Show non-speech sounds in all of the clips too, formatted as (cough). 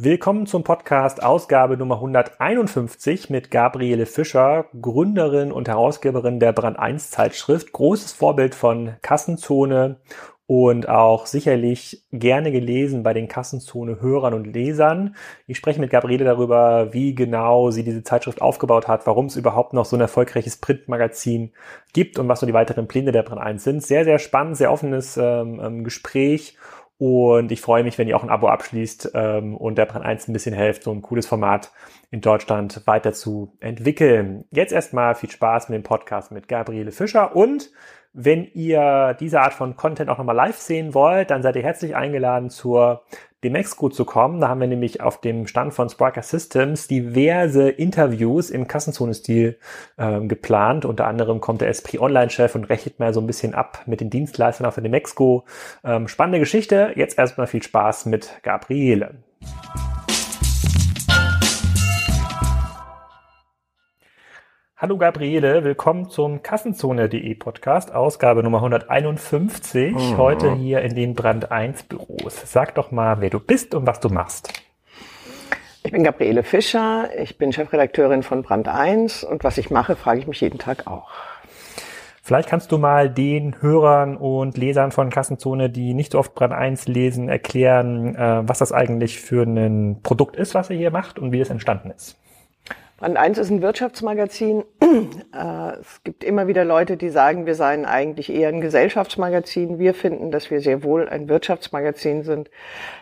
Willkommen zum Podcast Ausgabe Nummer 151 mit Gabriele Fischer, Gründerin und Herausgeberin der Brand 1 Zeitschrift, großes Vorbild von Kassenzone und auch sicherlich gerne gelesen bei den Kassenzone Hörern und Lesern. Ich spreche mit Gabriele darüber, wie genau sie diese Zeitschrift aufgebaut hat, warum es überhaupt noch so ein erfolgreiches Printmagazin gibt und was so die weiteren Pläne der Brand 1 sind. Sehr, sehr spannend, sehr offenes ähm, ähm Gespräch und ich freue mich, wenn ihr auch ein Abo abschließt ähm, und der Brand 1 ein bisschen helft, so ein cooles Format in Deutschland weiter zu entwickeln. Jetzt erstmal viel Spaß mit dem Podcast mit Gabriele Fischer und wenn ihr diese Art von Content auch nochmal live sehen wollt, dann seid ihr herzlich eingeladen zur Demexco zu kommen. Da haben wir nämlich auf dem Stand von Sparker Systems diverse Interviews im Kassenzone-Stil ähm, geplant. Unter anderem kommt der Esprit Online-Chef und rechnet mal so ein bisschen ab mit den Dienstleistern auf der Demexco. Ähm, spannende Geschichte. Jetzt erstmal viel Spaß mit Gabriele. Hallo Gabriele, willkommen zum Kassenzone.de Podcast, Ausgabe Nummer 151, mhm. heute hier in den Brand 1 Büros. Sag doch mal, wer du bist und was du machst. Ich bin Gabriele Fischer, ich bin Chefredakteurin von Brand 1 und was ich mache, frage ich mich jeden Tag auch. Vielleicht kannst du mal den Hörern und Lesern von Kassenzone, die nicht so oft Brand 1 lesen, erklären, äh, was das eigentlich für ein Produkt ist, was ihr hier macht und wie es entstanden ist. Brand 1 ist ein Wirtschaftsmagazin. (clears throat) Äh, es gibt immer wieder Leute, die sagen, wir seien eigentlich eher ein Gesellschaftsmagazin. Wir finden, dass wir sehr wohl ein Wirtschaftsmagazin sind.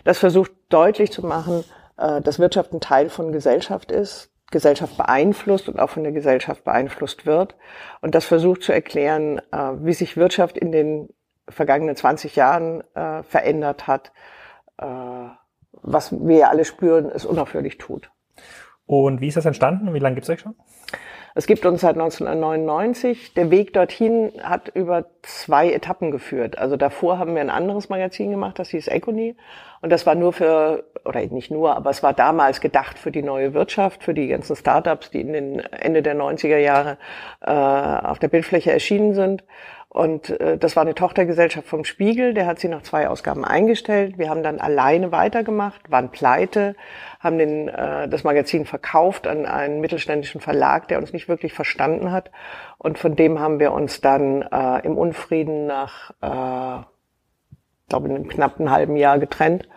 Das versucht deutlich zu machen, äh, dass Wirtschaft ein Teil von Gesellschaft ist, Gesellschaft beeinflusst und auch von der Gesellschaft beeinflusst wird. Und das versucht zu erklären, äh, wie sich Wirtschaft in den vergangenen 20 Jahren verändert hat, was wir alle spüren, es unaufhörlich tut. Und wie ist das entstanden wie lange gibt es euch schon? Es gibt uns seit 1999. Der Weg dorthin hat über zwei Etappen geführt. Also davor haben wir ein anderes Magazin gemacht, das hieß Econy. Und das war nur für, oder nicht nur, aber es war damals gedacht für die neue Wirtschaft, für die ganzen Startups, die in den Ende der 90er Jahre äh, auf der Bildfläche erschienen sind. Und äh, das war eine Tochtergesellschaft vom Spiegel, der hat sie nach zwei Ausgaben eingestellt. Wir haben dann alleine weitergemacht, waren pleite, haben den, äh, das Magazin verkauft an einen mittelständischen Verlag, der uns nicht wirklich verstanden hat. Und von dem haben wir uns dann äh, im Unfrieden nach, äh, glaube in einem knappen halben Jahr getrennt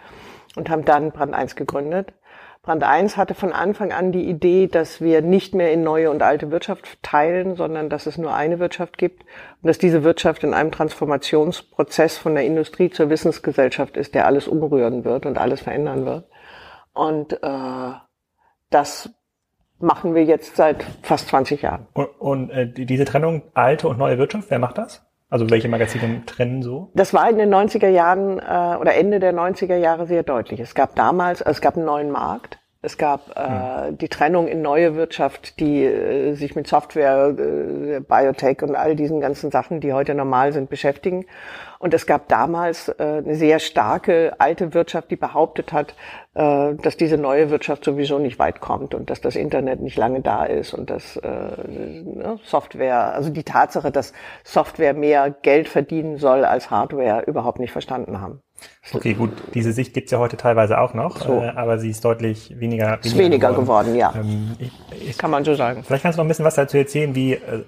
und haben dann Brand 1 gegründet. Brand 1 hatte von Anfang an die Idee, dass wir nicht mehr in neue und alte Wirtschaft teilen, sondern dass es nur eine Wirtschaft gibt und dass diese Wirtschaft in einem Transformationsprozess von der Industrie zur Wissensgesellschaft ist, der alles umrühren wird und alles verändern wird. Und äh, das machen wir jetzt seit fast 20 Jahren. Und, und äh, diese Trennung alte und neue Wirtschaft, wer macht das? Also welche Magazine trennen so? Das war in den 90er Jahren äh, oder Ende der 90er Jahre sehr deutlich. Es gab damals, es gab einen neuen Markt. Es gab äh, hm. die Trennung in neue Wirtschaft, die äh, sich mit Software, äh, Biotech und all diesen ganzen Sachen, die heute normal sind, beschäftigen. Und es gab damals äh, eine sehr starke alte Wirtschaft, die behauptet hat, äh, dass diese neue Wirtschaft sowieso nicht weit kommt und dass das Internet nicht lange da ist und dass äh, ne, Software, also die Tatsache, dass Software mehr Geld verdienen soll als Hardware, überhaupt nicht verstanden haben. Okay, gut, diese Sicht gibt's ja heute teilweise auch noch, so. äh, aber sie ist deutlich weniger, weniger, ist weniger geworden. geworden ja. Ähm, ich, ich, Kann man so sagen. Vielleicht kannst du noch ein bisschen was dazu erzählen, wie, äh,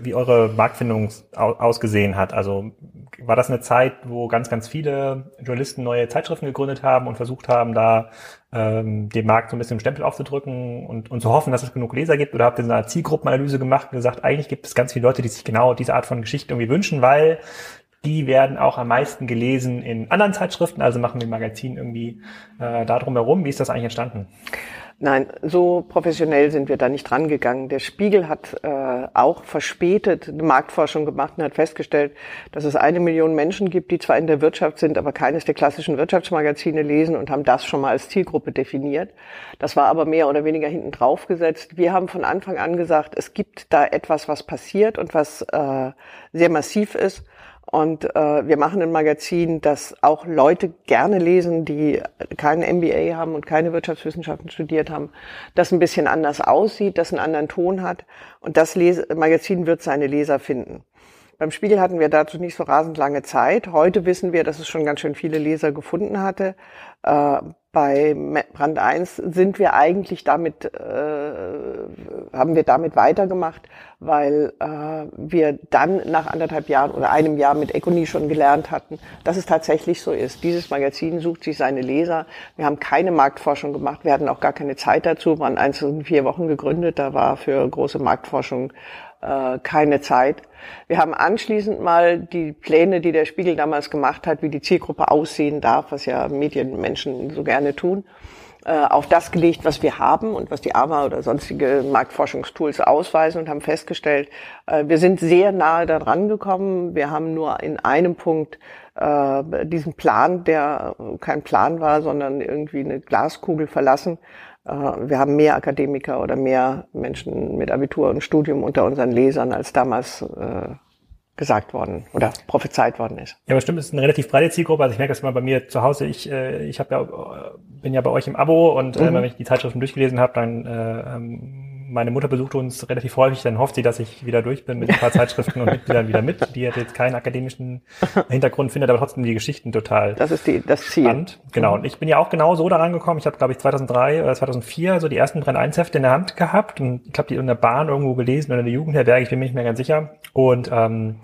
wie eure Marktfindung ausgesehen hat. Also war das eine Zeit, wo ganz, ganz viele Journalisten neue Zeitschriften gegründet haben und versucht haben, da ähm, dem Markt so ein bisschen Stempel aufzudrücken und, und zu hoffen, dass es genug Leser gibt? Oder habt ihr so eine Zielgruppenanalyse gemacht und gesagt, eigentlich gibt es ganz viele Leute, die sich genau diese Art von Geschichte irgendwie wünschen, weil die werden auch am meisten gelesen in anderen Zeitschriften, also machen wir Magazin irgendwie äh, da herum. Wie ist das eigentlich entstanden? Nein, so professionell sind wir da nicht rangegangen. Der Spiegel hat äh, auch verspätet eine Marktforschung gemacht und hat festgestellt, dass es eine Million Menschen gibt, die zwar in der Wirtschaft sind, aber keines der klassischen Wirtschaftsmagazine lesen und haben das schon mal als Zielgruppe definiert. Das war aber mehr oder weniger hinten drauf gesetzt. Wir haben von Anfang an gesagt, es gibt da etwas, was passiert und was äh, sehr massiv ist. Und äh, wir machen ein Magazin, das auch Leute gerne lesen, die kein MBA haben und keine Wirtschaftswissenschaften studiert haben, das ein bisschen anders aussieht, das einen anderen Ton hat. Und das Les Magazin wird seine Leser finden. Beim Spiegel hatten wir dazu nicht so rasend lange Zeit. Heute wissen wir, dass es schon ganz schön viele Leser gefunden hatte. Äh, bei Brand 1 sind wir eigentlich damit, äh, haben wir damit weitergemacht, weil äh, wir dann nach anderthalb Jahren oder einem Jahr mit Econi schon gelernt hatten, dass es tatsächlich so ist. Dieses Magazin sucht sich seine Leser. Wir haben keine Marktforschung gemacht, wir hatten auch gar keine Zeit dazu. Brand 1 ist in vier Wochen gegründet, da war für große Marktforschung äh, keine Zeit. Wir haben anschließend mal die Pläne, die der Spiegel damals gemacht hat, wie die Zielgruppe aussehen darf, was ja Medienmenschen so gerne tun, äh, auf das gelegt, was wir haben und was die AMA oder sonstige Marktforschungstools ausweisen und haben festgestellt, äh, wir sind sehr nahe daran gekommen. Wir haben nur in einem Punkt diesen Plan, der kein Plan war, sondern irgendwie eine Glaskugel verlassen wir haben mehr Akademiker oder mehr Menschen mit Abitur und Studium unter unseren Lesern, als damals äh, gesagt worden oder prophezeit worden ist. Ja, aber stimmt, es ist eine relativ breite Zielgruppe. Also ich merke das mal bei mir zu Hause. Ich, äh, ich habe ja, bin ja bei euch im Abo und äh, mhm. wenn ich die Zeitschriften durchgelesen habe, dann äh, ähm, meine Mutter besucht uns relativ häufig, dann hofft sie, dass ich wieder durch bin mit ein paar Zeitschriften und Mitgliedern wieder mit. Die hat jetzt keinen akademischen Hintergrund, findet aber trotzdem die Geschichten total Das ist die, das Ziel. Spannend. Genau. Und ich bin ja auch genau so daran gekommen. Ich habe, glaube ich, 2003 oder 2004 so die ersten Brenn 1 Hefte in der Hand gehabt und ich habe die in der Bahn irgendwo gelesen oder in der Jugendherberge, ich bin mir nicht mehr ganz sicher. Und ähm,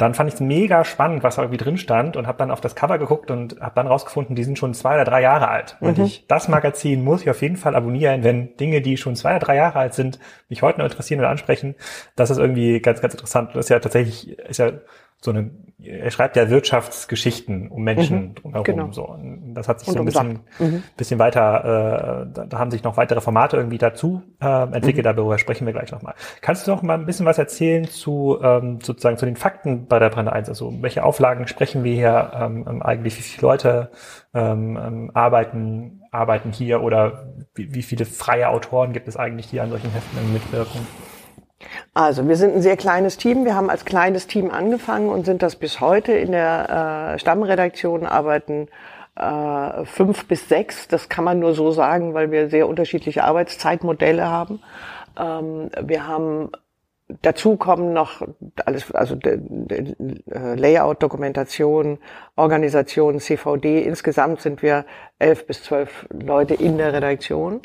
dann fand ich es mega spannend, was da irgendwie drin stand und habe dann auf das Cover geguckt und habe dann rausgefunden, die sind schon zwei oder drei Jahre alt. Und mhm. ich, das Magazin muss ich auf jeden Fall abonnieren, wenn Dinge, die schon zwei oder drei Jahre alt sind, mich heute noch interessieren oder ansprechen. Das ist irgendwie ganz, ganz interessant. Das ist ja tatsächlich, ist ja so eine, er schreibt ja Wirtschaftsgeschichten um Menschen mhm, drumherum. Genau. So. Und das hat sich Und so ein bisschen, mhm. bisschen weiter, äh, da, da, haben sich noch weitere Formate irgendwie dazu äh, entwickelt, mhm. darüber sprechen wir gleich nochmal. Kannst du noch mal ein bisschen was erzählen zu ähm, sozusagen zu den Fakten bei der Brand 1? Also welche Auflagen sprechen wir hier ähm, ähm, eigentlich, wie viele Leute ähm, ähm, arbeiten, arbeiten hier oder wie, wie viele freie Autoren gibt es eigentlich, die an solchen Heften mitwirken? Also, wir sind ein sehr kleines Team. Wir haben als kleines Team angefangen und sind das bis heute. In der äh, Stammredaktion arbeiten äh, fünf bis sechs. Das kann man nur so sagen, weil wir sehr unterschiedliche Arbeitszeitmodelle haben. Ähm, wir haben Dazu kommen noch alles, also äh, Layout, Dokumentation, Organisation, CVD. Insgesamt sind wir elf bis zwölf Leute in der Redaktion.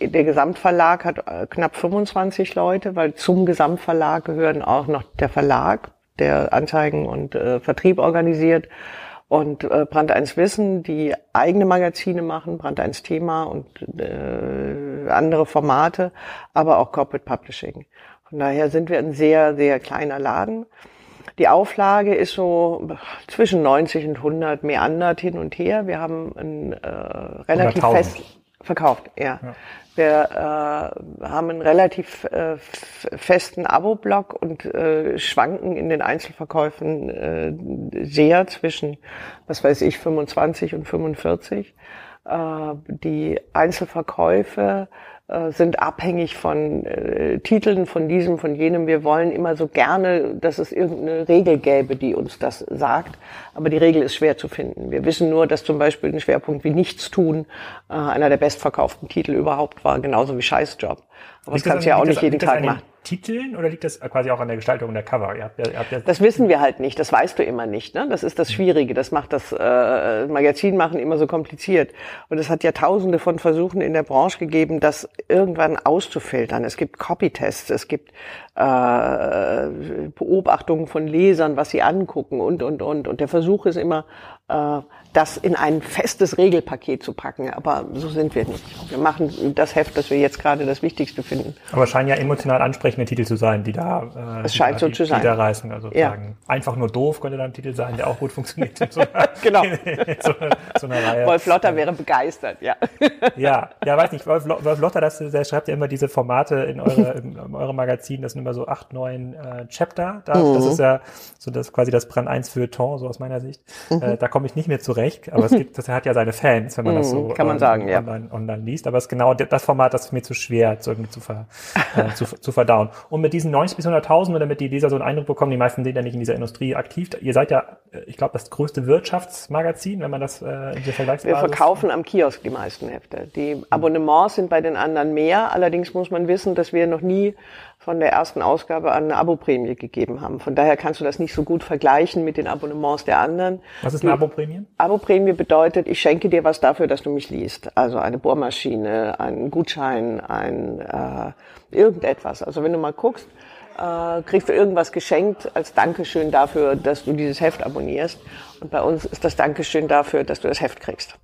Äh, der Gesamtverlag hat äh, knapp 25 Leute, weil zum Gesamtverlag gehören auch noch der Verlag, der Anzeigen und Vertrieb organisiert und äh, Brand 1 Wissen, die eigene Magazine machen, Brand 1 Thema und äh, andere Formate, aber auch Corporate Publishing. Von daher sind wir ein sehr, sehr kleiner Laden. Die Auflage ist so zwischen 90 und 100 meandert hin und her. Wir haben ein äh, relativ fest verkauft, ja. ja. Wir äh, haben einen relativ äh, festen Abo-Block und äh, schwanken in den Einzelverkäufen äh, sehr zwischen, was weiß ich, 25 und 45. Äh, die Einzelverkäufe äh, sind abhängig von äh, Titeln, von diesem, von jenem. Wir wollen immer so gerne, dass es irgendeine Regel gäbe, die uns das sagt. Aber die Regel ist schwer zu finden. Wir wissen nur, dass zum Beispiel ein Schwerpunkt wie Nichtstun äh, einer der bestverkauften Titel überhaupt war, genauso wie Scheißjob. Aber das kannst du ja auch nicht jeden Tag machen. Titeln oder liegt das quasi auch an der Gestaltung der Cover? Ihr habt ihr habt ja das wissen wir halt nicht, das weißt du immer nicht. Ne? Das ist das Schwierige, das macht das äh, Magazin machen immer so kompliziert. Und es hat ja tausende von Versuchen in der Branche gegeben, das irgendwann auszufiltern. Es gibt Copytests, es gibt äh, Beobachtungen von Lesern, was sie angucken und, und, und. Und der Versuch ist immer, das in ein festes Regelpaket zu packen. Aber so sind wir nicht. Wir machen das Heft, das wir jetzt gerade das Wichtigste finden. Aber scheinen ja emotional ansprechende Titel zu sein, die da, äh, es scheint so die, zu sein. die da reißen. Also ja. einfach nur doof könnte da ein Titel sein, der auch gut funktioniert. (laughs) So genau. (laughs) so, so einer Reihe. Wolf Lotter wäre begeistert, ja. (laughs) ja, ja, weiß nicht. Wolf, Wolf Lotter, das, der schreibt ja immer diese Formate in, eure, in, in eurem Magazin. Das sind immer so acht, neun äh, Chapter. Da, mhm. Das ist ja so das quasi das Brand 1 für Ton, so aus meiner Sicht. Mhm. Äh, da komme ich nicht mehr zurecht, aber es (laughs) gibt, das hat ja seine Fans, wenn man das so mhm, Kann man sagen, ja. online, online liest. Aber es ist genau das Format, das ist mir zu schwer, zu, irgendwie zu, ver, äh, (laughs) zu, zu verdauen. Und mit diesen 90 bis 100.000, oder damit die Leser so einen Eindruck bekommen, die meisten sind ja nicht in dieser Industrie aktiv. Ihr seid ja, äh, ich glaube, das größte Wirtschaftsmagazin, wenn man das äh, in der Vergleichsbasis... Wir verkaufen am Kiosk die meisten Hefte. Die Abonnements sind bei den anderen mehr. Allerdings muss man wissen, dass wir noch nie von der ersten Ausgabe an eine Aboprämie gegeben haben. Von daher kannst du das nicht so gut vergleichen mit den Abonnements der anderen. Was ist eine Aboprämie? Aboprämie bedeutet, ich schenke dir was dafür, dass du mich liest. Also eine Bohrmaschine, einen Gutschein, ein äh, irgendetwas. Also wenn du mal guckst, äh, kriegst du irgendwas geschenkt als Dankeschön dafür, dass du dieses Heft abonnierst. Und bei uns ist das Dankeschön dafür, dass du das Heft kriegst.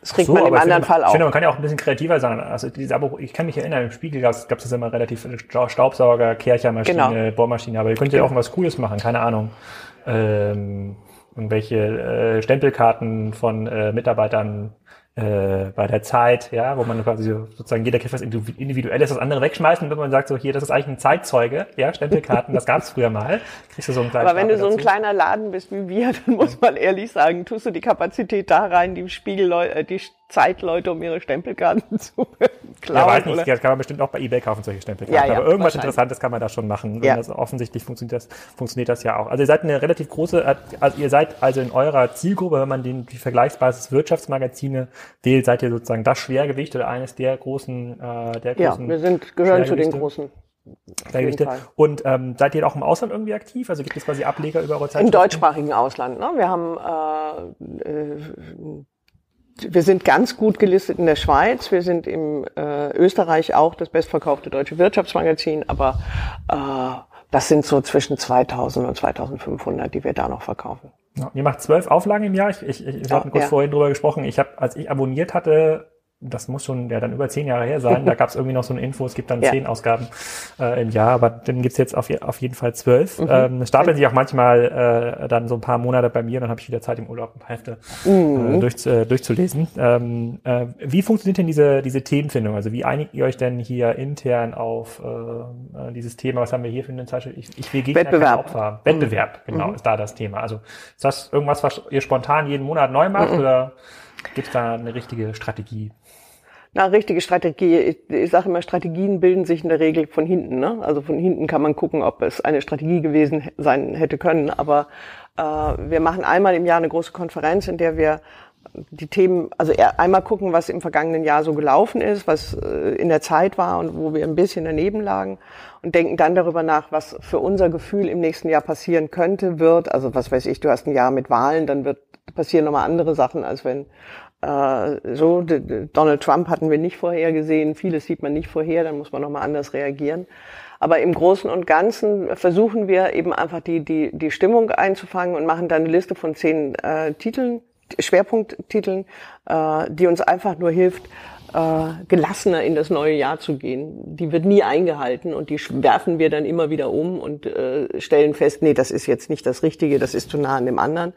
Das kriegt so, man im anderen finde, Fall auch. Ich finde, man kann ja auch ein bisschen kreativer sein. Also diese Abo, ich kann mich erinnern, im Spiegel gab es das immer relativ Staubsauger, Kehrchermaschine, genau. Bohrmaschine, aber ihr könnt ja auch was Cooles machen, keine Ahnung. Ähm, irgendwelche äh, Stempelkarten von äh, Mitarbeitern äh, bei der Zeit, ja, wo man quasi sozusagen jeder kriegt was Individuelles, das andere wegschmeißen, wenn man sagt, so hier, das ist eigentlich ein Zeitzeuge, ja, Stempelkarten, das gab es früher mal. Kriegst du so einen kleinen Aber wenn du so ein kleiner Laden bist wie wir, dann muss man ehrlich sagen, tust du die Kapazität da rein, die Spiegelleute, äh, die Zeitleute, um ihre Stempelkarten (laughs) zu klauen. Ja, weiß nicht, das kann man bestimmt auch bei eBay kaufen, solche Stempelkarten. Ja, ja, Aber irgendwas Interessantes kann man da schon machen. Ja. Das, offensichtlich funktioniert das, funktioniert das ja auch. Also ihr seid eine relativ große, also ihr seid also in eurer Zielgruppe, wenn man den, die Vergleichsbasis Wirtschaftsmagazine wählt, seid ihr sozusagen das Schwergewicht oder eines der großen, äh, der großen. Ja, wir sind, gehören zu den großen. Und ähm, seid ihr auch im Ausland irgendwie aktiv? Also gibt es quasi Ableger über eure Zeit? Im deutschsprachigen Ausland. Ne? Wir haben äh, äh, wir sind ganz gut gelistet in der Schweiz. Wir sind im äh, Österreich auch das bestverkaufte deutsche Wirtschaftsmagazin, aber äh, das sind so zwischen 2000 und 2500, die wir da noch verkaufen. Ja, ihr macht zwölf Auflagen im Jahr. Ich, ich, ich ja, habe kurz ja. vorhin drüber gesprochen. Ich habe, als ich abonniert hatte, das muss schon ja dann über zehn Jahre her sein. Da (laughs) gab es irgendwie noch so eine Info, es gibt dann ja. zehn Ausgaben äh, im Jahr, aber dann gibt's jetzt auf, auf jeden Fall zwölf. Mhm. Ähm, stapeln sich auch manchmal äh, dann so ein paar Monate bei mir, dann habe ich wieder Zeit im Urlaub ein paar Hefte mhm. äh, durch, äh, durchzulesen. Ähm, äh, wie funktioniert denn diese, diese Themenfindung? Also wie einigt ihr euch denn hier intern auf äh, dieses Thema? Was haben wir hier für eine Zeitschrift? Ich, ich will Gegner Wettbewerb. Opfer. Wettbewerb, mhm. genau, ist da das Thema. Also ist das irgendwas, was ihr spontan jeden Monat neu macht mhm. oder gibt es da eine richtige Strategie? Na, richtige Strategie. Ich, ich sage immer, Strategien bilden sich in der Regel von hinten. Ne? Also von hinten kann man gucken, ob es eine Strategie gewesen sein hätte können. Aber äh, wir machen einmal im Jahr eine große Konferenz, in der wir die Themen, also einmal gucken, was im vergangenen Jahr so gelaufen ist, was äh, in der Zeit war und wo wir ein bisschen daneben lagen und denken dann darüber nach, was für unser Gefühl im nächsten Jahr passieren könnte, wird. Also was weiß ich, du hast ein Jahr mit Wahlen, dann wird passieren nochmal andere Sachen, als wenn so, Donald Trump hatten wir nicht vorhergesehen, vieles sieht man nicht vorher, dann muss man nochmal anders reagieren. Aber im Großen und Ganzen versuchen wir eben einfach die, die, die Stimmung einzufangen und machen dann eine Liste von zehn äh, Titeln, Schwerpunkttiteln, äh, die uns einfach nur hilft, äh, gelassener in das neue Jahr zu gehen. Die wird nie eingehalten und die werfen wir dann immer wieder um und äh, stellen fest, nee, das ist jetzt nicht das Richtige, das ist zu nah an dem anderen.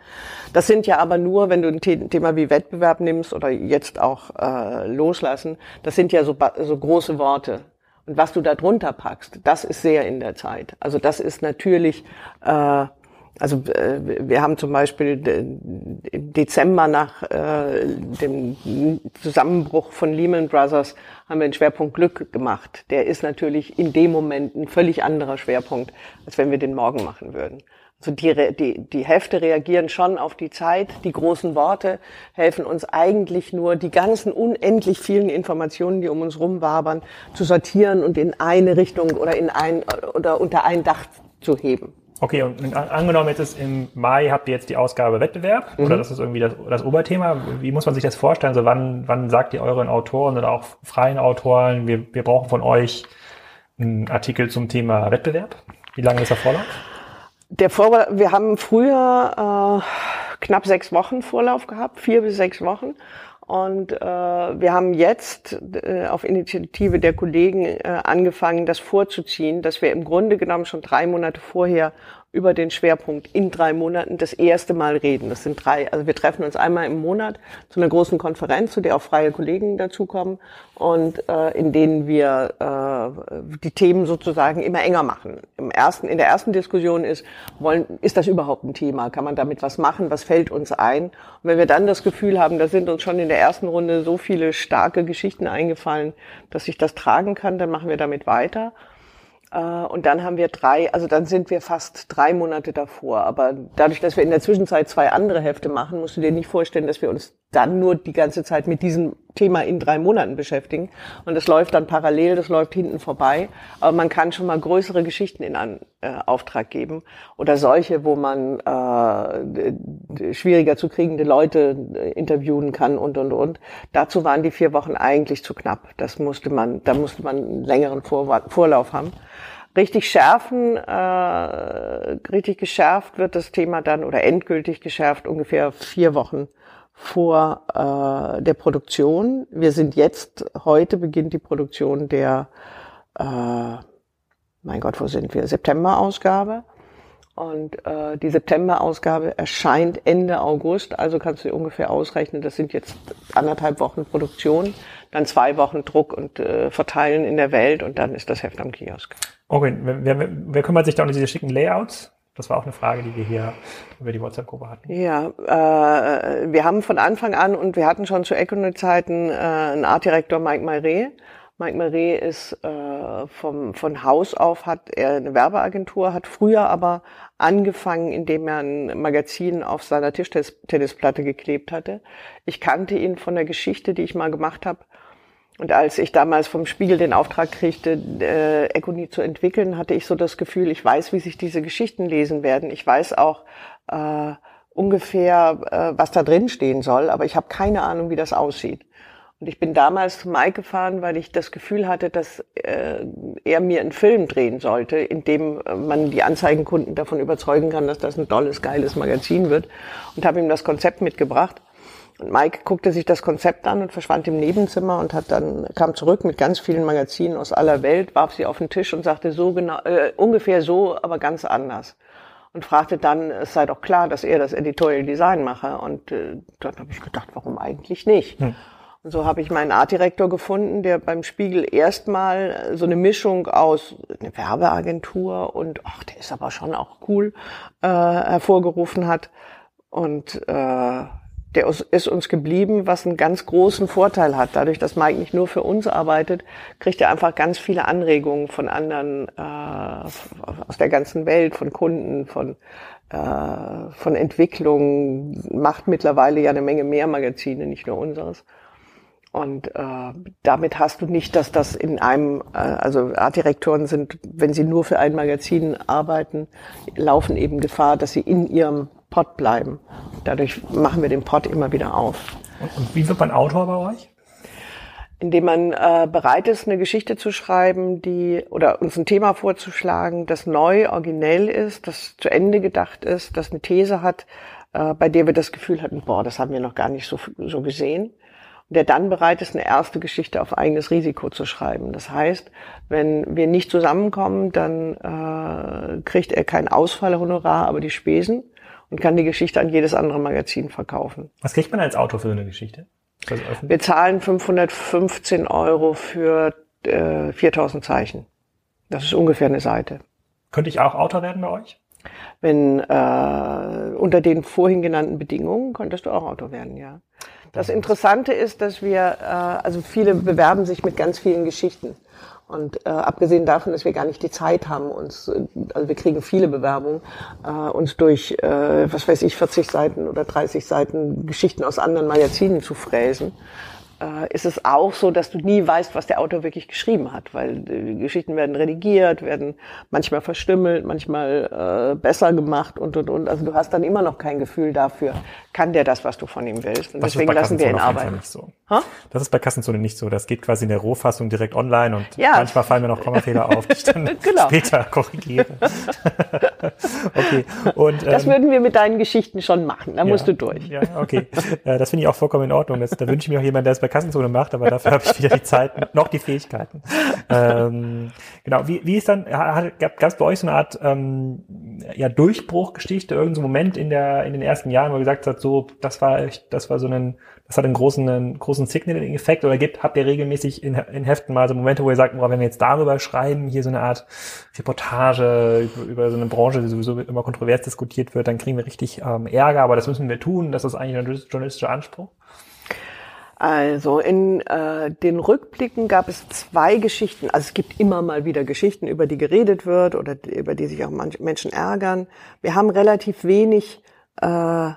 Das sind ja aber nur, wenn du ein Thema wie Wettbewerb nimmst oder jetzt auch äh, loslassen, das sind ja so, so große Worte. Und was du da drunter packst, das ist sehr in der Zeit. Also das ist natürlich äh, also äh, wir haben zum Beispiel Dezember nach äh, dem Zusammenbruch von Lehman Brothers haben wir einen Schwerpunkt Glück gemacht. Der ist natürlich in dem Moment ein völlig anderer Schwerpunkt, als wenn wir den morgen machen würden. Also die, die, die Hefte reagieren schon auf die Zeit. Die großen Worte helfen uns eigentlich nur, die ganzen unendlich vielen Informationen, die um uns rumwabern, zu sortieren und in eine Richtung oder in ein oder unter ein Dach zu heben. Okay, und angenommen jetzt ist im Mai habt ihr jetzt die Ausgabe Wettbewerb mhm. oder das ist irgendwie das, das Oberthema. Wie muss man sich das vorstellen? Also wann, wann sagt ihr euren Autoren oder auch freien Autoren, wir, wir brauchen von euch einen Artikel zum Thema Wettbewerb? Wie lange ist der Vorlauf? Der Vorlauf, wir haben früher äh, knapp sechs Wochen Vorlauf gehabt, vier bis sechs Wochen. Und äh, wir haben jetzt äh, auf Initiative der Kollegen äh, angefangen, das vorzuziehen, dass wir im Grunde genommen schon drei Monate vorher über den Schwerpunkt in drei Monaten das erste Mal reden. Das sind drei, also wir treffen uns einmal im Monat zu einer großen Konferenz, zu der auch freie Kollegen dazukommen und äh, in denen wir äh, die Themen sozusagen immer enger machen. Im ersten, in der ersten Diskussion ist, wollen, ist das überhaupt ein Thema? Kann man damit was machen? Was fällt uns ein? Und wenn wir dann das Gefühl haben, da sind uns schon in der ersten Runde so viele starke Geschichten eingefallen, dass sich das tragen kann, dann machen wir damit weiter. Äh, und dann haben wir drei, also dann sind wir fast drei Monate davor. Aber dadurch, dass wir in der Zwischenzeit zwei andere Hefte machen, musst du dir nicht vorstellen, dass wir uns dann nur die ganze Zeit mit diesen Thema in drei Monaten beschäftigen. Und das läuft dann parallel, das läuft hinten vorbei. Aber man kann schon mal größere Geschichten in einen äh, Auftrag geben oder solche, wo man äh, schwieriger zu kriegende Leute äh, interviewen kann und und und. Dazu waren die vier Wochen eigentlich zu knapp. Das musste man, da musste man einen längeren Vor Vorlauf haben richtig schärfen, äh, richtig geschärft wird das Thema dann oder endgültig geschärft ungefähr vier Wochen vor äh, der Produktion. Wir sind jetzt, heute beginnt die Produktion der, äh, mein Gott, wo sind wir? September-Ausgabe. Und äh, die September-Ausgabe erscheint Ende August, also kannst du dir ungefähr ausrechnen, das sind jetzt anderthalb Wochen Produktion, dann zwei Wochen Druck und äh, Verteilen in der Welt und dann ist das Heft am Kiosk. Okay, wer, wer, wer kümmert sich da um diese schicken Layouts? Das war auch eine Frage, die wir hier über die WhatsApp-Gruppe hatten. Ja, äh, wir haben von Anfang an und wir hatten schon zu Econet-Zeiten äh, einen Artdirektor Mike Mayre. Mike Mayre ist äh, vom, von Haus auf, hat er eine Werbeagentur, hat früher aber angefangen, indem er ein Magazin auf seiner Tischtennisplatte geklebt hatte. Ich kannte ihn von der Geschichte, die ich mal gemacht habe und als ich damals vom Spiegel den Auftrag kriegte, äh, Econi zu entwickeln, hatte ich so das Gefühl, ich weiß, wie sich diese Geschichten lesen werden. Ich weiß auch äh, ungefähr, äh, was da drin stehen soll, aber ich habe keine Ahnung, wie das aussieht. Und ich bin damals zu Mike gefahren, weil ich das Gefühl hatte, dass äh, er mir einen Film drehen sollte, in dem äh, man die Anzeigenkunden davon überzeugen kann, dass das ein tolles, geiles Magazin wird. Und habe ihm das Konzept mitgebracht. Und Mike guckte sich das Konzept an und verschwand im Nebenzimmer und hat dann kam zurück mit ganz vielen Magazinen aus aller Welt, warf sie auf den Tisch und sagte so genau äh, ungefähr so, aber ganz anders. Und fragte dann, es sei doch klar, dass er das Editorial Design mache. Und äh, dann habe ich gedacht, warum eigentlich nicht? Hm. Und so habe ich meinen Artdirektor gefunden, der beim Spiegel erstmal so eine Mischung aus eine Werbeagentur und ach, der ist aber schon auch cool äh, hervorgerufen hat. Und äh, der ist uns geblieben, was einen ganz großen Vorteil hat. Dadurch, dass Mike nicht nur für uns arbeitet, kriegt er einfach ganz viele Anregungen von anderen äh, aus der ganzen Welt, von Kunden, von äh, von Entwicklung, macht mittlerweile ja eine Menge mehr Magazine, nicht nur unseres. Und äh, damit hast du nicht, dass das in einem, äh, also Artdirektoren sind, wenn sie nur für ein Magazin arbeiten, laufen eben Gefahr, dass sie in ihrem Pod bleiben. Dadurch machen wir den Pod immer wieder auf. Und wie wird man Autor bei euch? Indem man äh, bereit ist, eine Geschichte zu schreiben, die oder uns ein Thema vorzuschlagen, das neu, originell ist, das zu Ende gedacht ist, das eine These hat, äh, bei der wir das Gefühl hatten, boah, das haben wir noch gar nicht so, so gesehen der dann bereit ist, eine erste Geschichte auf eigenes Risiko zu schreiben. Das heißt, wenn wir nicht zusammenkommen, dann äh, kriegt er kein Ausfallhonorar, aber die Spesen und kann die Geschichte an jedes andere Magazin verkaufen. Was kriegt man als Autor für so eine Geschichte? Wir zahlen 515 Euro für äh, 4000 Zeichen. Das ist ungefähr eine Seite. Könnte ich auch Autor werden bei euch? Wenn äh, unter den vorhin genannten Bedingungen könntest du auch Autor werden, ja. Das Interessante ist, dass wir, äh, also viele bewerben sich mit ganz vielen Geschichten. Und äh, abgesehen davon, dass wir gar nicht die Zeit haben, uns, äh, also wir kriegen viele Bewerbungen, äh, uns durch, äh, was weiß ich, 40 Seiten oder 30 Seiten Geschichten aus anderen Magazinen zu fräsen, äh, ist es auch so, dass du nie weißt, was der Autor wirklich geschrieben hat, weil die Geschichten werden redigiert, werden manchmal verstümmelt, manchmal äh, besser gemacht und und und. Also du hast dann immer noch kein Gefühl dafür, kann der das, was du von ihm willst. Und das deswegen lassen wir ihn arbeiten. Nicht so. Ha? Das ist bei Kassenzone nicht so. Das geht quasi in der Rohfassung direkt online und ja. manchmal fallen mir noch Kommafehler auf, die ich dann (laughs) genau. später korrigiere. (laughs) okay. Und, ähm, das würden wir mit deinen Geschichten schon machen. Da ja, musst du durch. Ja, okay. Äh, das finde ich auch vollkommen in Ordnung. Das, da wünsche ich mir auch jemanden, der es bei Kassenzone macht, aber dafür habe ich weder die Zeit noch die Fähigkeiten. Ähm, genau. Wie, wie ist dann, gab es bei euch so eine Art ähm, ja, Durchbruchgeschichte, irgendein Moment in der in den ersten Jahren, wo ihr gesagt habt, so, das war echt, das war so ein, das hat einen großen, einen großen Signaling-Effekt oder gibt, habt ihr regelmäßig in, in Heften mal so Momente, wo ihr sagt, boah, wenn wir jetzt darüber schreiben, hier so eine Art Reportage über, über so eine Branche, die sowieso immer kontrovers diskutiert wird, dann kriegen wir richtig ähm, Ärger, aber das müssen wir tun, das ist eigentlich ein journalistischer Anspruch? Also in äh, den Rückblicken gab es zwei Geschichten. Also es gibt immer mal wieder Geschichten, über die geredet wird oder über die sich auch manche Menschen ärgern. Wir haben relativ wenig äh,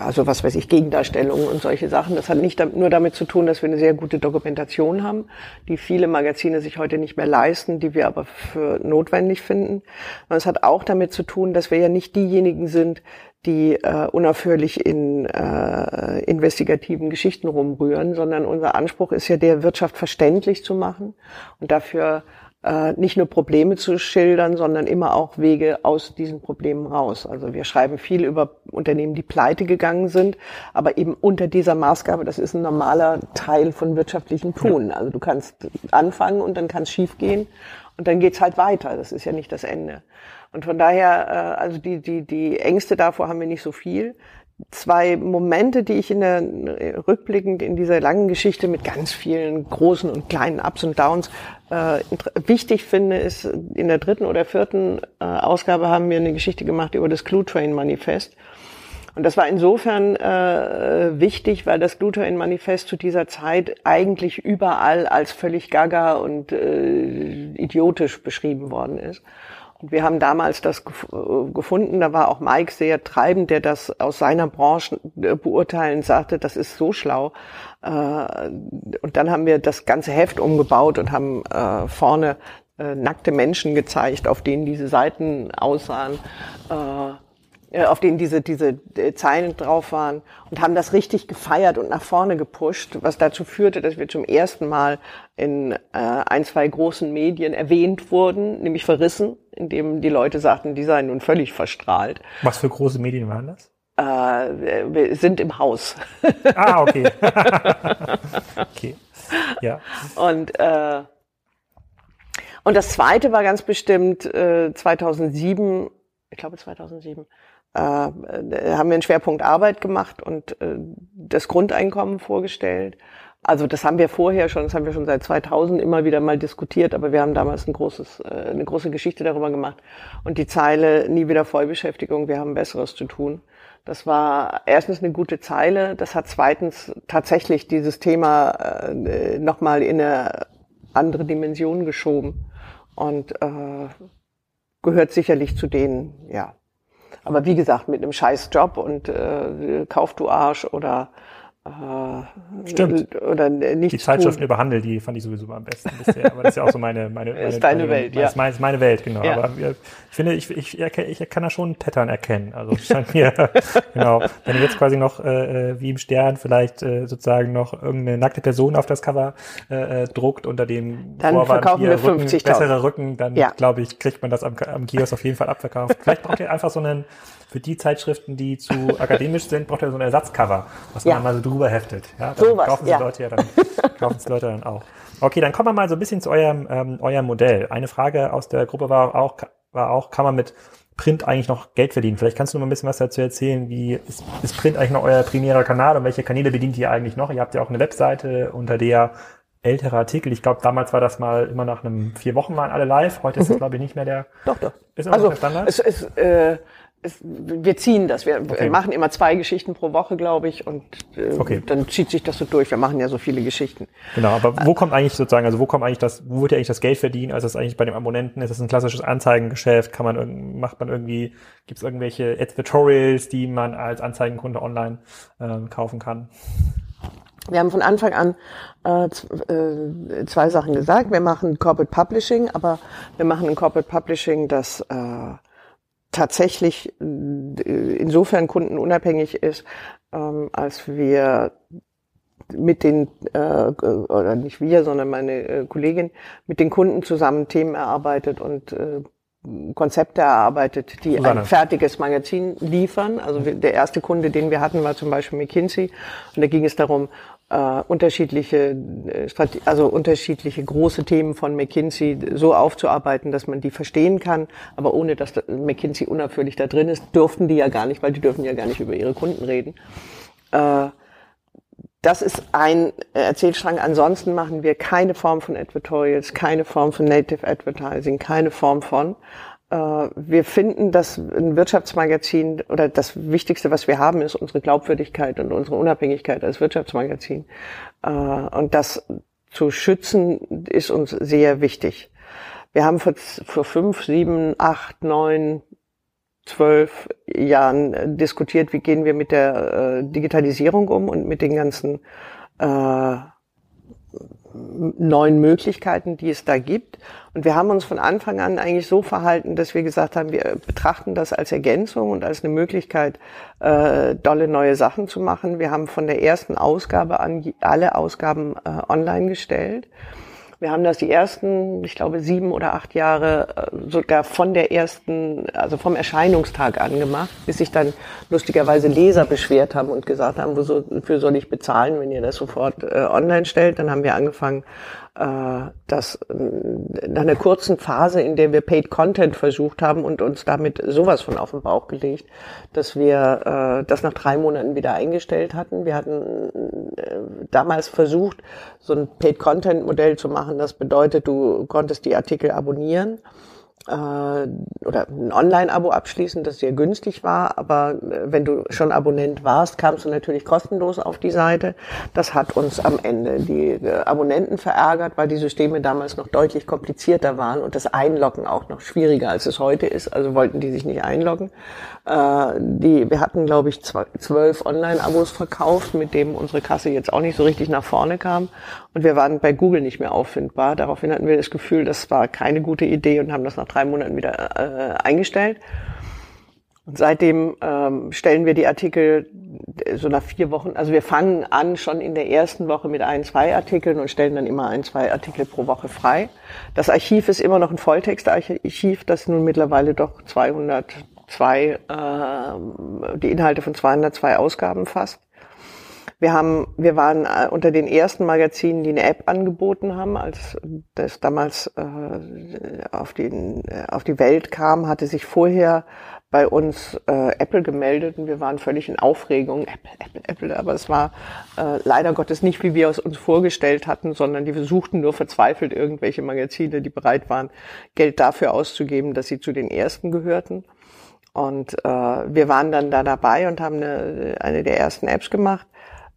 also was weiß ich, Gegendarstellungen und solche Sachen. Das hat nicht nur damit zu tun, dass wir eine sehr gute Dokumentation haben, die viele Magazine sich heute nicht mehr leisten, die wir aber für notwendig finden. Und es hat auch damit zu tun, dass wir ja nicht diejenigen sind, die äh, unaufhörlich in äh, investigativen Geschichten rumrühren, sondern unser Anspruch ist ja der, Wirtschaft verständlich zu machen und dafür äh, nicht nur Probleme zu schildern, sondern immer auch Wege aus diesen Problemen raus. Also wir schreiben viel über Unternehmen, die pleite gegangen sind, aber eben unter dieser Maßgabe, das ist ein normaler Teil von wirtschaftlichen Tun. Also du kannst anfangen und dann kann es schief gehen und dann geht's halt weiter. Das ist ja nicht das Ende. Und von daher, äh, also die, die, die Ängste davor haben wir nicht so viel zwei Momente, die ich in der rückblickend in dieser langen Geschichte mit ganz vielen großen und kleinen Ups und Downs äh, wichtig finde, ist in der dritten oder vierten äh, Ausgabe haben wir eine Geschichte gemacht über das Clue Train Manifest. Und das war insofern äh, wichtig, weil das Clue Train Manifest zu dieser Zeit eigentlich überall als völlig gaga und äh, idiotisch beschrieben worden ist. Wir haben damals das äh, gefunden, da war auch Mike sehr treibend, der das aus seiner Branche äh, beurteilen sagte, das ist so schlau. Äh, und dann haben wir das ganze Heft umgebaut und haben vorne nackte Menschen gezeigt, auf denen diese Seiten aussahen auf denen diese, diese äh, Zeilen drauf waren und haben das richtig gefeiert und nach vorne gepusht, was dazu führte, dass wir zum ersten Mal in äh, ein, zwei großen Medien erwähnt wurden, nämlich verrissen, indem die Leute sagten, die seien nun völlig verstrahlt. Was für große Medien waren das? Äh, wir sind im Haus. (laughs) Ah, okay. (laughs) okay. Ja. Und äh, und das zweite war ganz bestimmt äh, 2007, ich glaube 2007, äh, haben wir einen Schwerpunkt Arbeit gemacht und äh, das Grundeinkommen vorgestellt. Also das haben wir vorher schon, das haben wir schon seit 2000 immer wieder mal diskutiert, aber wir haben damals ein großes, äh, eine große Geschichte darüber gemacht. Und die Zeile nie wieder Vollbeschäftigung, wir haben Besseres zu tun. Das war erstens eine gute Zeile, das hat zweitens tatsächlich dieses Thema äh, nochmal in eine andere Dimension geschoben und äh, gehört sicherlich zu denen, ja, aber wie gesagt, mit einem scheiß Job und äh, kauf du Arsch oder äh, Stimmt. Oder nicht die Zeitschriften tun. über Handel, die fand ich sowieso am besten bisher. Aber das ist ja auch so meine meine, (laughs) meine ist deine meine, Welt, ja. Ist meine, ist meine Welt, genau. Ja. Aber ich finde, ich, ich, ich, ich kann da schon Pattern erkennen. Also scheint mir, (laughs) genau. Wenn ihr jetzt quasi noch äh, äh, wie im Stern vielleicht äh, sozusagen noch irgendeine nackte Person auf das Cover äh, äh druckt unter dem dann Vorwand verkaufen wir 50 bessere Rücken, dann ja. glaube ich, kriegt man das am, am Kiosk auf jeden Fall abverkauft. Vielleicht braucht ihr einfach so einen für die Zeitschriften, die zu (laughs) akademisch sind, braucht ihr so ein Ersatzcover, was man ja. mal so drüber heftet. Ja, dann so kaufen sie ja. Leute ja dann, (laughs) kaufen es Leute dann auch. Okay, dann kommen wir mal so ein bisschen zu eurem, ähm, eurem Modell. Eine Frage aus der Gruppe war auch, war auch, kann man mit Print eigentlich noch Geld verdienen? Vielleicht kannst du noch ein bisschen was dazu erzählen. Wie ist, ist Print eigentlich noch euer primärer Kanal und welche Kanäle bedient ihr eigentlich noch? Ihr habt ja auch eine Webseite, unter der ältere Artikel. Ich glaube, damals war das mal immer nach einem vier Wochen waren alle live. Heute ist das, mhm. glaube ich, nicht mehr der. Doch, doch. Ist immer also, der Standard? Es, es, äh, es, wir ziehen das. Wir okay. machen immer zwei Geschichten pro Woche, glaube ich, und äh, okay. dann zieht sich das so durch. Wir machen ja so viele Geschichten. Genau, aber wo kommt eigentlich sozusagen, also wo kommt eigentlich das, wo wird ja eigentlich das Geld verdienen? Also ist das eigentlich bei dem Abonnenten? Ist das ein klassisches Anzeigengeschäft? Kann man macht man irgendwie, gibt es irgendwelche Advertorials, die man als Anzeigenkunde online äh, kaufen kann? Wir haben von Anfang an äh, äh, zwei Sachen gesagt. Wir machen Corporate Publishing, aber wir machen ein Corporate Publishing, das äh, tatsächlich äh, insofern kundenunabhängig ist, ähm, als wir mit den, äh, oder nicht wir, sondern meine äh, Kollegin, mit den Kunden zusammen Themen erarbeitet und äh, Konzepte erarbeitet, die Susanne. ein fertiges Magazin liefern. Also der erste Kunde, den wir hatten, war zum Beispiel McKinsey. Und da ging es darum, äh, unterschiedliche, äh, also unterschiedliche große Themen von McKinsey so aufzuarbeiten, dass man die verstehen kann, aber ohne dass McKinsey unaufhörlich da drin ist, dürften die ja gar nicht, weil die dürfen ja gar nicht über ihre Kunden reden. Äh, das ist ein Erzählstrang. Ansonsten machen wir keine Form von Advertorials, keine Form von Native Advertising, keine Form von. Äh, wir finden, dass ein Wirtschaftsmagazin oder das Wichtigste, was wir haben, ist unsere Glaubwürdigkeit und unsere Unabhängigkeit als Wirtschaftsmagazin. Äh, und das zu schützen ist uns sehr wichtig. Wir haben vor, vor fünf, sieben, acht, neun, zwölf Jahren diskutiert, wie gehen wir mit der äh, Digitalisierung um und mit den ganzen äh, neuen Möglichkeiten, die es da gibt. Und wir haben uns von Anfang an eigentlich so verhalten, dass wir gesagt haben, wir betrachten das als Ergänzung und als eine Möglichkeit, äh, dolle neue Sachen zu machen. Wir haben von der ersten Ausgabe an alle Ausgaben äh, online gestellt. Wir haben das die ersten, ich glaube, sieben oder acht Jahre äh, sogar von der ersten, also vom Erscheinungstag an gemacht, bis sich dann lustigerweise Leser beschwert haben und gesagt haben, wofür soll ich bezahlen, wenn ihr das sofort äh, online stellt. Dann haben wir angefangen, äh, dass äh, nach einer kurzen Phase, in der wir Paid Content versucht haben und uns damit sowas von auf den Bauch gelegt, dass wir äh, das nach drei Monaten wieder eingestellt hatten. Wir hatten äh, damals versucht, so ein Paid Content Modell zu machen. Das bedeutet, du konntest die Artikel abonnieren äh, oder ein Online-Abo abschließen, das sehr günstig war. Aber äh, wenn du schon Abonnent warst, kamst du natürlich kostenlos auf die Seite. Das hat uns am Ende die äh, Abonnenten verärgert, weil die Systeme damals noch deutlich komplizierter waren und das Einloggen auch noch schwieriger, als es heute ist. Also wollten die sich nicht einloggen. Äh, die, wir hatten, glaube ich, zwölf Online-Abos verkauft, mit dem unsere Kasse jetzt auch nicht so richtig nach vorne kam. Und wir waren bei Google nicht mehr auffindbar. Daraufhin hatten wir das Gefühl, das war keine gute Idee und haben das nach drei Monaten wieder äh, eingestellt. Und seitdem ähm, stellen wir die Artikel so nach vier Wochen, also wir fangen an schon in der ersten Woche mit ein, zwei Artikeln und stellen dann immer ein, zwei Artikel pro Woche frei. Das Archiv ist immer noch ein Volltextarchiv, das nun mittlerweile doch 202, äh, die Inhalte von 202 Ausgaben fasst. Wir haben, wir waren äh, unter den ersten Magazinen, die eine App angeboten haben, als das damals äh, auf, den, äh, auf die Welt kam, hatte sich vorher bei uns äh, Apple gemeldet und wir waren völlig in Aufregung. Apple, Apple, Apple, aber es war äh, leider Gottes nicht, wie wir es uns vorgestellt hatten, sondern die versuchten nur verzweifelt irgendwelche Magazine, die bereit waren, Geld dafür auszugeben, dass sie zu den ersten gehörten. Und äh, wir waren dann da dabei und haben eine, eine der ersten Apps gemacht.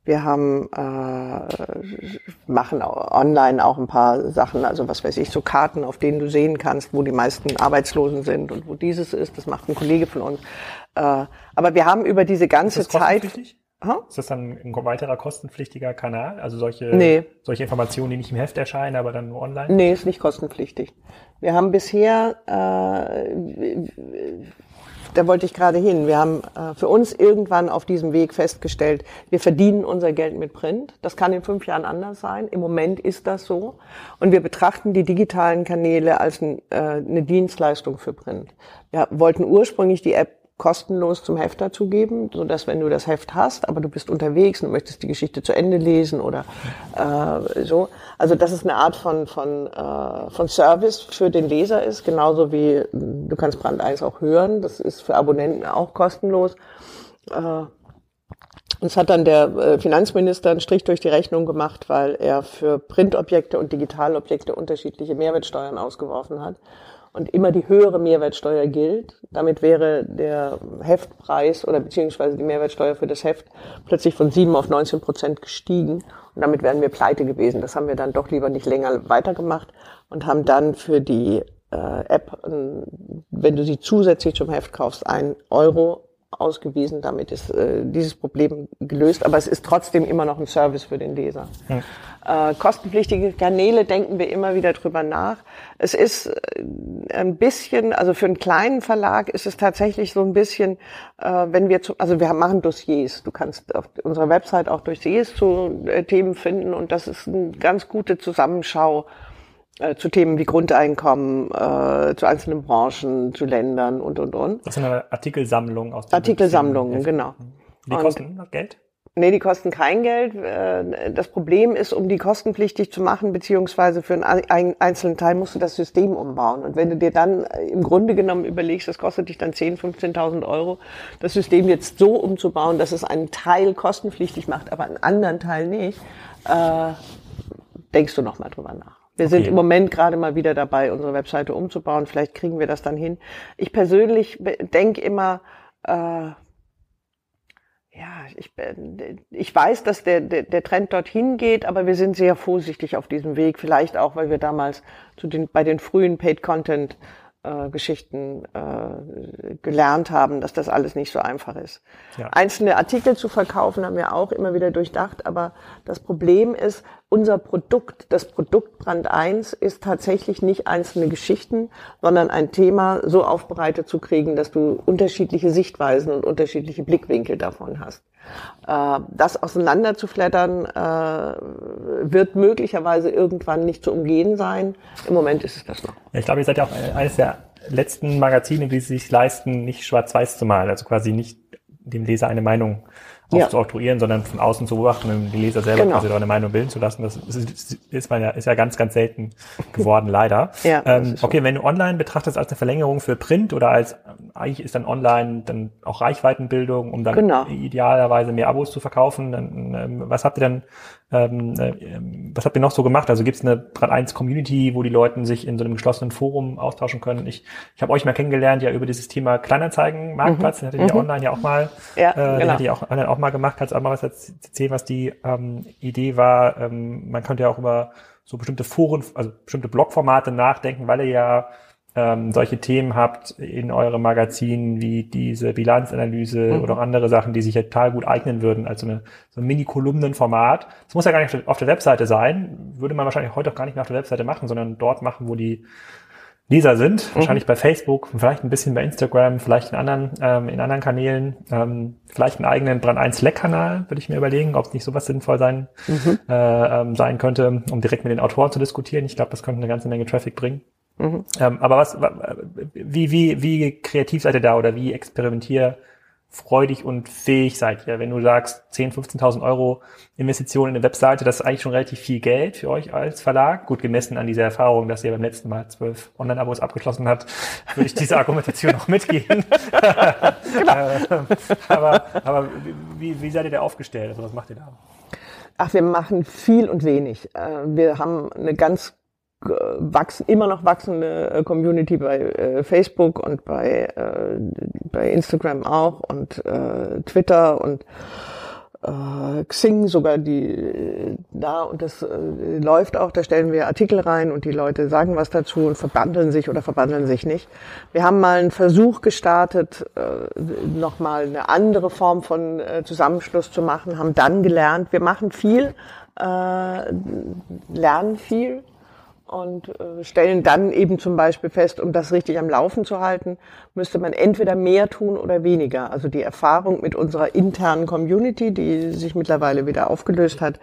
Wir haben äh, machen online auch ein paar Sachen, also was weiß ich, so Karten, auf denen du sehen kannst, wo die meisten Arbeitslosen sind und wo dieses ist. Das macht ein Kollege von uns. Äh, aber wir haben über diese ganze ist das Zeit. Ha? Ist das dann ein weiterer kostenpflichtiger Kanal? Also solche, nee. solche Informationen, die nicht im Heft erscheinen, aber dann nur online? Nee, ist nicht kostenpflichtig. Wir haben bisher äh, da wollte ich gerade hin. Wir haben äh, für uns irgendwann auf diesem Weg festgestellt, wir verdienen unser Geld mit Print. Das kann in fünf Jahren anders sein. Im Moment ist das so. Und wir betrachten die digitalen Kanäle als ein, äh, eine Dienstleistung für Print. Wir wollten ursprünglich die App kostenlos zum Heft dazugeben, so dass wenn du das Heft hast, aber du bist unterwegs und möchtest die Geschichte zu Ende lesen oder äh, so. Also dass es eine Art von von äh, von Service für den Leser ist, genauso wie du kannst Brand 1 auch hören. Das ist für Abonnenten auch kostenlos. Äh, uns hat dann der äh, Finanzminister einen Strich durch die Rechnung gemacht, weil er für Printobjekte und Digitalobjekte unterschiedliche Mehrwertsteuern ausgeworfen hat und immer die höhere Mehrwertsteuer gilt. Damit wäre der Heftpreis oder beziehungsweise die Mehrwertsteuer für das Heft plötzlich von 7 auf 19 Prozent gestiegen. Und damit wären wir pleite gewesen. Das haben wir dann doch lieber nicht länger weitergemacht und haben dann für die äh, App, wenn du sie zusätzlich zum Heft kaufst, ein Euro ausgewiesen. Damit ist äh, dieses Problem gelöst, aber es ist trotzdem immer noch ein Service für den Leser. Ja. Äh, kostenpflichtige Kanäle denken wir immer wieder drüber nach. Es ist äh, ein bisschen, also für einen kleinen Verlag ist es tatsächlich so ein bisschen, äh, wenn wir zu, also wir machen Dossiers. Du kannst auf unserer Website auch Dossiers zu äh, Themen finden und das ist eine ganz gute Zusammenschau äh, zu Themen wie Grundeinkommen, äh, zu einzelnen Branchen, zu Ländern und, und, und. Das sind eine Artikelsammlung aus Artikelsammlungen, genau. Die kosten und, Geld? Nee, die kosten kein Geld. Äh, das Problem ist, um die kostenpflichtig zu machen, beziehungsweise für einen einzelnen Teil musst du das System umbauen. Und wenn du dir dann äh, im Grunde genommen überlegst, das kostet dich dann 10.000, 15.000 Euro, das System jetzt so umzubauen, dass es einen Teil kostenpflichtig macht, aber einen anderen Teil nicht, äh, denkst du nochmal drüber nach. Wir okay. sind im Moment gerade mal wieder dabei, unsere Webseite umzubauen. Vielleicht kriegen wir das dann hin. Ich persönlich denke immer, äh, ja, ich, ich weiß, dass der, der, der Trend dorthin geht, aber wir sind sehr vorsichtig auf diesem Weg. Vielleicht auch, weil wir damals zu den, bei den frühen Paid Content äh, Geschichten äh, gelernt haben, dass das alles nicht so einfach ist. Ja. Einzelne Artikel zu verkaufen haben wir auch immer wieder durchdacht, aber das Problem ist, unser Produkt, das Produkt Brand 1 ist tatsächlich nicht einzelne Geschichten, sondern ein Thema so aufbereitet zu kriegen, dass du unterschiedliche Sichtweisen und unterschiedliche Blickwinkel davon hast. Äh, das auseinanderzuflattern äh, wird möglicherweise irgendwann nicht zu umgehen sein. Im Moment ist es das noch. Ich glaube, ihr seid ja auch eines der letzten Magazine, die sich leisten, nicht schwarz-weiß zu malen, also quasi nicht dem Leser eine Meinung ja. sondern von außen zu beobachten und die Leser selber genau. quasi eine Meinung bilden zu lassen. Das ist, ist, man ja, ist ja ganz, ganz selten (laughs) geworden, leider. Ja, ähm, okay, wenn du online betrachtest als eine Verlängerung für Print oder als, eigentlich ist dann online dann auch Reichweitenbildung, um dann genau. idealerweise mehr Abos zu verkaufen, dann, ähm, was habt ihr dann ähm, äh, was habt ihr noch so gemacht? Also gibt es eine Brand 1 Community, wo die Leute sich in so einem geschlossenen Forum austauschen können? Ich, ich habe euch mal kennengelernt ja über dieses Thema Kleinanzeigen, Marktplatz, mhm. den hattet ihr mhm. online ja auch mal, ja, äh, genau. den hatte ich auch online auch mal gemacht. Kannst du auch mal was erzählen, was die ähm, Idee war? Ähm, man könnte ja auch über so bestimmte Foren, also bestimmte Blogformate nachdenken, weil ihr ja ähm, solche Themen habt in eurem Magazin wie diese Bilanzanalyse mhm. oder auch andere Sachen, die sich ja total gut eignen würden als so, eine, so ein Mini-Kolumnenformat. Das muss ja gar nicht auf der Webseite sein, würde man wahrscheinlich heute auch gar nicht mehr auf der Webseite machen, sondern dort machen, wo die Leser sind, mhm. wahrscheinlich bei Facebook, vielleicht ein bisschen bei Instagram, vielleicht in anderen, ähm, in anderen Kanälen, ähm, vielleicht einen eigenen Brand 1 Slack-Kanal, würde ich mir überlegen, ob es nicht sowas sinnvoll sein, mhm. äh, ähm, sein könnte, um direkt mit den Autoren zu diskutieren. Ich glaube, das könnte eine ganze Menge Traffic bringen. Mhm. Ähm, aber was, wie, wie, wie kreativ seid ihr da oder wie experimentierfreudig und fähig seid ihr? Wenn du sagst, 10.000, 15.000 Euro Investitionen in eine Webseite, das ist eigentlich schon relativ viel Geld für euch als Verlag. Gut gemessen an dieser Erfahrung, dass ihr beim letzten Mal zwölf Online-Abos abgeschlossen habt, würde ich diese Argumentation noch mitgehen. (laughs) genau. aber aber wie, wie seid ihr da aufgestellt? Also was macht ihr da? Ach, wir machen viel und wenig. Äh, wir haben eine ganz wachsen, immer noch wachsende äh, Community bei äh, Facebook und bei, äh, bei Instagram auch und äh, Twitter und äh, Xing sogar die äh, da und das äh, läuft auch, da stellen wir Artikel rein und die Leute sagen was dazu und verbandeln sich oder verbandeln sich nicht. Wir haben mal einen Versuch gestartet, äh, nochmal eine andere Form von äh, Zusammenschluss zu machen, haben dann gelernt, wir machen viel, äh, lernen viel und äh, stellen dann eben zum Beispiel fest, um das richtig am Laufen zu halten, müsste man entweder mehr tun oder weniger. Also die Erfahrung mit unserer internen Community, die sich mittlerweile wieder aufgelöst hat,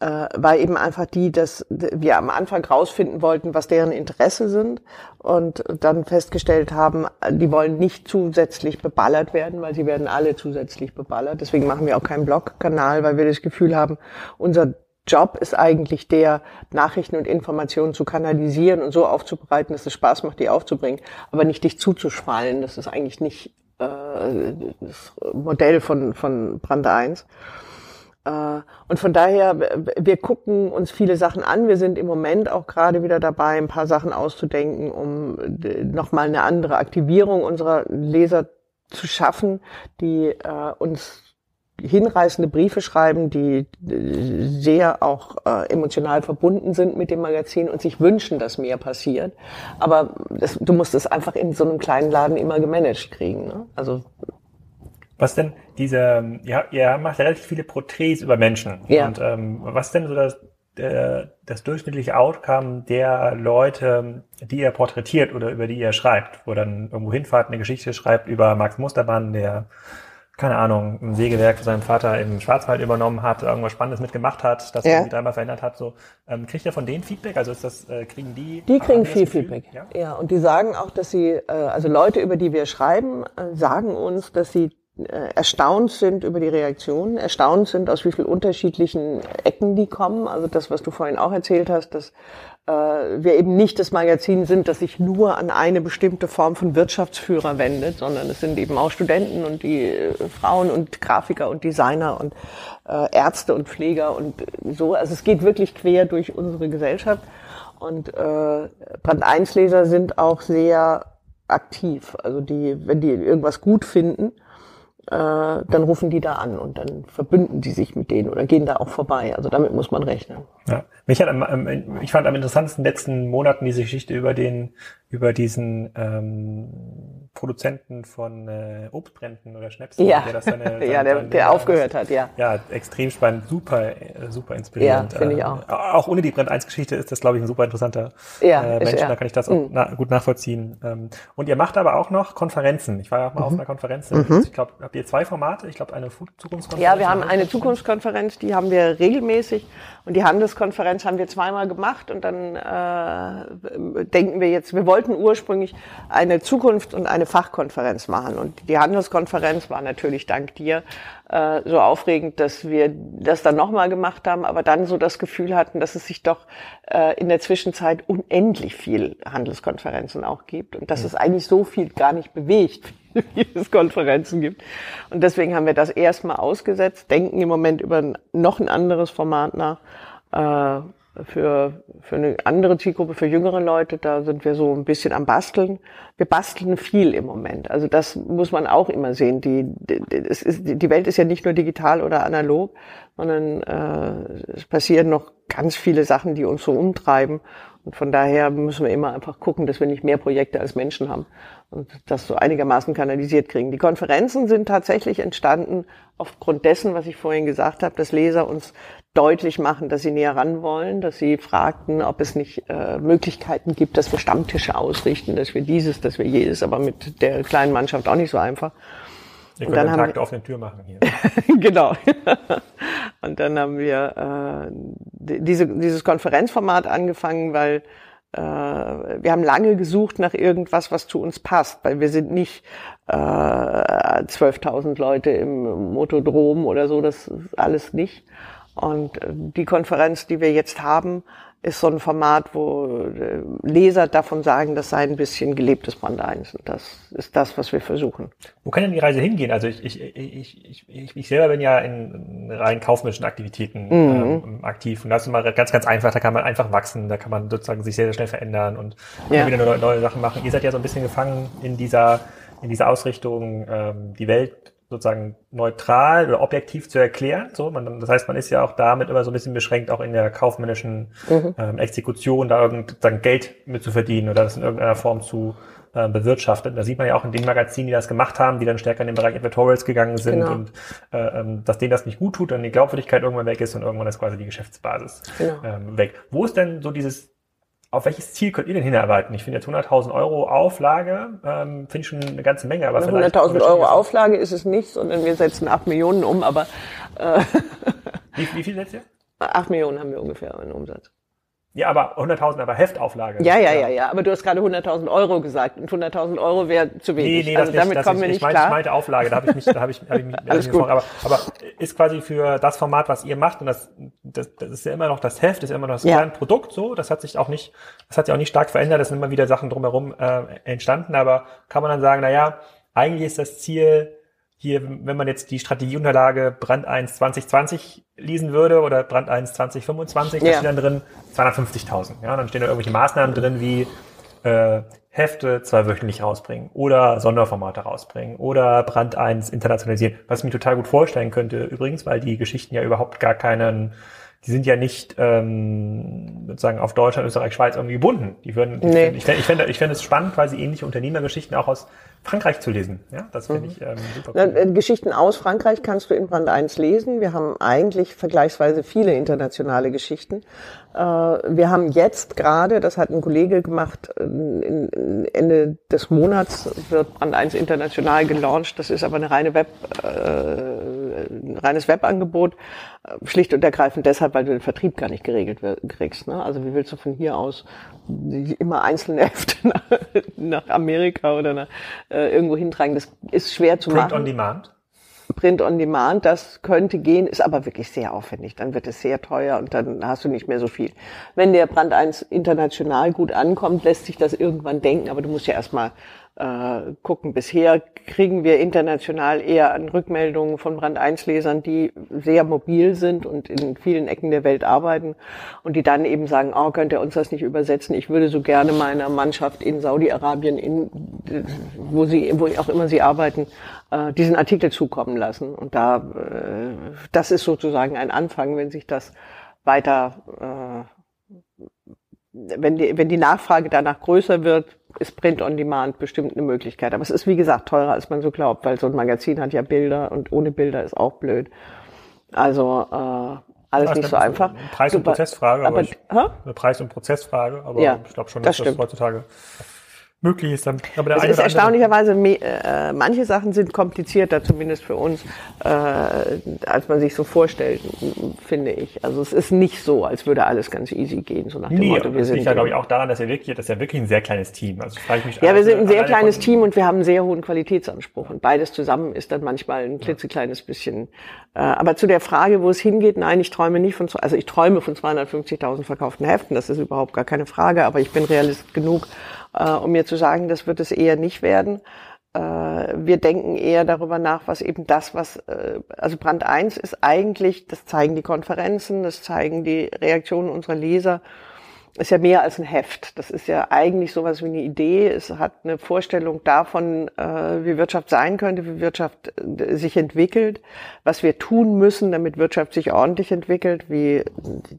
äh, war eben einfach die, dass wir am Anfang rausfinden wollten, was deren Interesse sind und dann festgestellt haben, die wollen nicht zusätzlich beballert werden, weil sie werden alle zusätzlich beballert. Deswegen machen wir auch keinen Blog-Kanal, weil wir das Gefühl haben, unser Job ist eigentlich der, Nachrichten und Informationen zu kanalisieren und so aufzubereiten, dass es Spaß macht, die aufzubringen, aber nicht dich zuzuschwallen. Das ist eigentlich nicht äh, das Modell von, von Brand 1. Äh, und von daher, wir gucken uns viele Sachen an. Wir sind im Moment auch gerade wieder dabei, ein paar Sachen auszudenken, um nochmal eine andere Aktivierung unserer Leser zu schaffen, die äh, uns hinreißende Briefe schreiben, die sehr auch äh, emotional verbunden sind mit dem Magazin und sich wünschen, dass mehr passiert. Aber das, du musst es einfach in so einem kleinen Laden immer gemanagt kriegen. Ne? Also was denn diese, ja, ihr macht relativ viele Porträts über Menschen. Ja. Und ähm, was denn so das, äh, das durchschnittliche Outcome der Leute, die ihr porträtiert oder über die ihr schreibt, wo dann irgendwo hinfahrt, eine Geschichte schreibt über Max Mustermann, der keine Ahnung, ein Sägewerk für seinen Vater im Schwarzwald übernommen hat, irgendwas Spannendes mitgemacht hat, das ja. irgendwie dreimal verändert hat. So, ähm, kriegt ihr von denen Feedback? Also ist das, äh, kriegen die? Die kriegen viel Feedback. Ja? ja, und die sagen auch, dass sie, äh, also Leute, über die wir schreiben, äh, sagen uns, dass sie äh, erstaunt sind über die Reaktionen, erstaunt sind, aus wie vielen unterschiedlichen Ecken die kommen. Also das, was du vorhin auch erzählt hast, dass wir eben nicht das Magazin sind, das sich nur an eine bestimmte Form von Wirtschaftsführer wendet, sondern es sind eben auch Studenten und die äh, Frauen und Grafiker und Designer und äh, Ärzte und Pfleger und so. Also es geht wirklich quer durch unsere Gesellschaft. Und äh, Brand 1 Leser sind auch sehr aktiv. Also die, wenn die irgendwas gut finden, äh, dann rufen die da an und dann verbünden die sich mit denen oder gehen da auch vorbei. Also damit muss man rechnen. Ja. Mich hat, ich fand am interessantesten in den letzten Monaten diese Geschichte über den über diesen ähm, Produzenten von äh, Obstbränden oder Schnäpsen, Ja. der das seine, (laughs) seine, ja, der, der aufgehört hat, ja. Ja, extrem spannend, super, äh, super inspirierend. Ja, finde ich Äh, auch. Auch ohne die Brand 1 Geschichte ist das, glaube ich, ein super interessanter Ja, äh, Mensch. Da kann ich das auch Mhm. na, gut nachvollziehen. Ähm, und ihr macht aber auch noch Konferenzen. Ich war ja auch mal auf einer Konferenz. Mhm. Ich glaube, habt ihr zwei Formate? Ich glaube, eine Zukunftskonferenz. Ja, wir haben eine Zukunftskonferenz, die haben wir regelmäßig und die Handelskonferenz haben wir zweimal gemacht und dann äh, denken wir jetzt, wir wollten ursprünglich eine Zukunft- und eine Fachkonferenz machen und die Handelskonferenz war natürlich dank dir äh, so aufregend, dass wir das dann nochmal gemacht haben, aber dann so das Gefühl hatten, dass es sich doch äh, in der Zwischenzeit unendlich viel Handelskonferenzen auch gibt und dass es eigentlich so viel gar nicht bewegt, (laughs) wie es Konferenzen gibt. Und deswegen haben wir das erstmal ausgesetzt, denken im Moment über noch ein anderes Format nach. Äh, für, für eine andere Zielgruppe, für jüngere Leute, da sind wir so ein bisschen am Basteln. Wir basteln viel im Moment. Also das muss man auch immer sehen. Die, die, es ist, die Welt ist ja nicht nur digital oder analog, sondern äh, es passieren noch ganz viele Sachen, die uns so umtreiben. Und von daher müssen wir immer einfach gucken, dass wir nicht mehr Projekte als Menschen haben und das so einigermaßen kanalisiert kriegen. Die Konferenzen sind tatsächlich entstanden aufgrund dessen, was ich vorhin gesagt habe, dass Leser uns deutlich machen, dass sie näher ran wollen, dass sie fragten, ob es nicht äh, Möglichkeiten gibt, dass wir Stammtische ausrichten, dass wir dieses, dass wir jedes, aber mit der kleinen Mannschaft auch nicht so einfach. Könnt dann einen haben Tag wir- der offenen Tür machen hier. (laughs) genau. Und dann haben wir äh, die- diese, dieses Konferenzformat angefangen, weil äh, wir haben lange gesucht nach irgendwas, was zu uns passt, weil wir sind nicht äh, 12.000 Leute im Motodrom oder so, das ist alles nicht. Und äh, die Konferenz, die wir jetzt haben, ist so ein Format, wo äh, Leser davon sagen, das sei ein bisschen gelebtes Brand 1. Und das ist das, was wir versuchen. Wo kann denn die Reise hingehen? Also ich, ich, ich, ich, ich, selber bin ja in rein kaufmännischen Aktivitäten ähm, aktiv und das ist immer ganz, ganz einfach. Da kann man einfach wachsen, da kann man sozusagen sich sehr, sehr schnell verändern und Ja. immer wieder neue, neue Sachen machen. Ihr seid ja so ein bisschen gefangen in dieser, in dieser Ausrichtung, ähm, die Welt sozusagen neutral oder objektiv zu erklären. So, man, das heißt, man ist ja auch damit immer so ein bisschen beschränkt, auch in der kaufmännischen ähm, Exekution da irgend sozusagen Geld mit zu verdienen oder das in irgendeiner Form zu äh, bewirtschaften. Da sieht man ja auch in den Magazinen, die das gemacht haben, die dann stärker in den Bereich Editorials gegangen sind Genau. und äh, ähm, dass denen das nicht gut tut und die Glaubwürdigkeit irgendwann weg ist und irgendwann ist quasi die Geschäftsbasis Genau. ähm, weg. Wo ist denn so dieses auf welches Ziel könnt ihr denn hinarbeiten? Ich finde jetzt 100.000 Euro Auflage, ähm, finde ich schon eine ganze Menge. Aber vielleicht 100.000 Euro auf. Auflage ist es nicht, sondern wir setzen 8 Millionen um, aber äh, Wie, wie viel setzt ihr? (laughs) 8 Millionen haben wir ungefähr an Umsatz. Ja, aber 100.000 aber Heftauflage. Ja, ja, ja, ja, aber du hast gerade 100.000 Euro gesagt und 100.000 Euro wäre zu Nee, wenig. nee, also das damit nicht, das kommen wir nicht. ich meinte, ich klar. meinte Auflage, da habe ich mich, da habe ich, hab ich mich, (laughs) Alles ich gut. aber, aber ist quasi für das Format, was ihr macht, und das, das, das ist ja immer noch das Heft, ist ja immer noch das Ja. Kernprodukt, so, das hat sich auch nicht, das hat sich auch nicht stark verändert, es sind immer wieder Sachen drumherum äh, entstanden, aber kann man dann sagen, na ja, eigentlich ist das Ziel, hier, wenn man jetzt die Strategieunterlage Brand 1 2020 lesen würde oder Brand 1 2025, da Ja. steht dann drin 250.000. Ja, dann stehen da irgendwelche Maßnahmen drin wie äh, Hefte zweiwöchentlich rausbringen oder Sonderformate rausbringen oder Brand 1 internationalisieren. Was ich mir total gut vorstellen könnte übrigens, weil die Geschichten ja überhaupt gar keinen, die sind ja nicht ähm, sozusagen auf Deutschland, Österreich, Schweiz irgendwie gebunden. Die würden, die Nee. fänd- ich fände ich fände ich fände es spannend, quasi ähnliche Unternehmergeschichten auch aus Frankreich zu lesen. Ja, das finde ich ähm, super Na, cool. äh, Geschichten aus Frankreich kannst du in Brand 1 lesen. Wir haben eigentlich vergleichsweise viele internationale Geschichten. Äh, Wir haben jetzt gerade, das hat ein Kollege gemacht, äh, in- in Ende des Monats wird Brand 1 international gelauncht. Das ist aber eine reine Web, äh, ein reines Webangebot. Äh, Schlicht und ergreifend deshalb, weil du den Vertrieb gar nicht geregelt kriegst. Ne? Also wie willst du von hier aus immer einzelne (laughs) Hefte nach, nach Amerika oder nach, äh, irgendwo hintragen? Das ist schwer zu Print machen. on Demand. Print on Demand, das könnte gehen, ist aber wirklich sehr aufwendig. Dann wird es sehr teuer und dann hast du nicht mehr so viel. Wenn der Brand 1 international gut ankommt, lässt sich das irgendwann denken, aber du musst ja erstmal äh, gucken. Bisher kriegen wir international eher an Rückmeldungen von Brand 1 Lesern, die sehr mobil sind und in vielen Ecken der Welt arbeiten und die dann eben sagen, oh, könnt ihr uns das nicht übersetzen? Ich würde so gerne meiner Mannschaft in Saudi-Arabien, in, wo sie, wo auch immer sie arbeiten, äh, diesen Artikel zukommen lassen. Und da, äh, das ist sozusagen ein Anfang, wenn sich das weiter äh, wenn die, wenn die Nachfrage danach größer wird, ist Print on Demand bestimmt eine Möglichkeit. Aber es ist, wie gesagt, teurer, als man so glaubt, weil so ein Magazin hat ja Bilder und ohne Bilder ist auch blöd. Also äh, alles nicht so einfach. Preis- und Prozessfrage, aber, aber ich, eine Preis- und Prozessfrage, aber ja, ich glaube schon, dass das, das heutzutage möglich ist dann. Aber der es ist erstaunlicherweise, äh, manche Sachen sind komplizierter, zumindest für uns, äh, als man sich so vorstellt, finde ich. Also es ist nicht so, als würde alles ganz easy gehen, so nach dem nee, Motto. Wir das liegt ja, glaube ich, auch daran, dass er wirklich, das ist ja wirklich ein sehr kleines Team. Also frage ich mich. Ja, wir sind ein sehr kleines Team und wir haben einen sehr hohen Qualitätsanspruch. Und beides zusammen ist dann manchmal ein klitzekleines bisschen. Äh, aber zu der Frage, wo es hingeht, nein, ich träume nicht von, also ich träume von 250.000 verkauften Heften, das ist überhaupt gar keine Frage, aber ich bin realist genug, äh, um mir zu sagen, das wird es eher nicht werden. Äh, wir denken eher darüber nach, was eben das, was, äh, also Brand 1 ist eigentlich, das zeigen die Konferenzen, das zeigen die Reaktionen unserer Leser, ist ja mehr als ein Heft. Das ist ja eigentlich sowas wie eine Idee. Es hat eine Vorstellung davon, äh, wie Wirtschaft sein könnte, wie Wirtschaft äh, sich entwickelt, was wir tun müssen, damit Wirtschaft sich ordentlich entwickelt, wie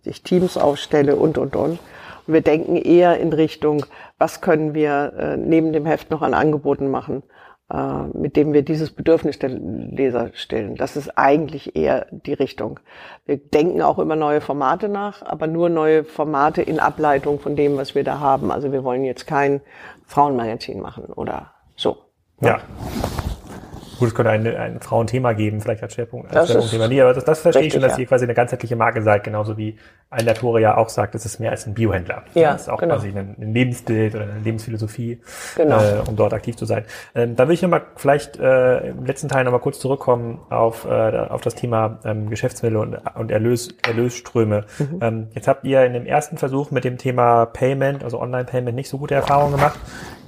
ich Teams aufstelle und, und, und. Und wir denken eher in Richtung, was können wir äh, neben dem Heft noch an Angeboten machen, äh, mit dem wir dieses Bedürfnis der Leser stellen. Das ist eigentlich eher die Richtung. Wir denken auch immer neue Formate nach, aber nur neue Formate in Ableitung von dem, was wir da haben. Also wir wollen jetzt kein Frauenmagazin machen oder so. Ja. Gut, es könnte ein, ein Frauenthema geben, vielleicht als Schwerpunkt. Als Schwerpunktthema. Nee, aber das, das verstehe richtig, ich schon, dass ja. ihr quasi eine ganzheitliche Marke seid, genauso wie ein Latour ja auch sagt, es ist mehr als ein Biohändler. Ja, das ist auch genau. quasi ein, ein, Lebensbild oder eine Lebensphilosophie, genau. äh, um dort aktiv zu sein. Ähm, da will ich nochmal vielleicht äh, im letzten Teil nochmal kurz zurückkommen auf, äh, auf das Thema ähm, Geschäftsmittel und, und Erlös, Erlösströme. Mhm. Ähm, jetzt habt ihr in dem ersten Versuch mit dem Thema Payment, also Online-Payment, nicht so gute Erfahrungen gemacht.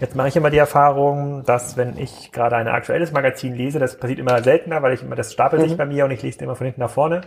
Jetzt mache ich immer die Erfahrung, dass wenn ich gerade ein aktuelles Magazin lese, das passiert immer seltener, weil ich immer, das stapelt sich mhm. bei mir und ich lese immer von hinten nach vorne,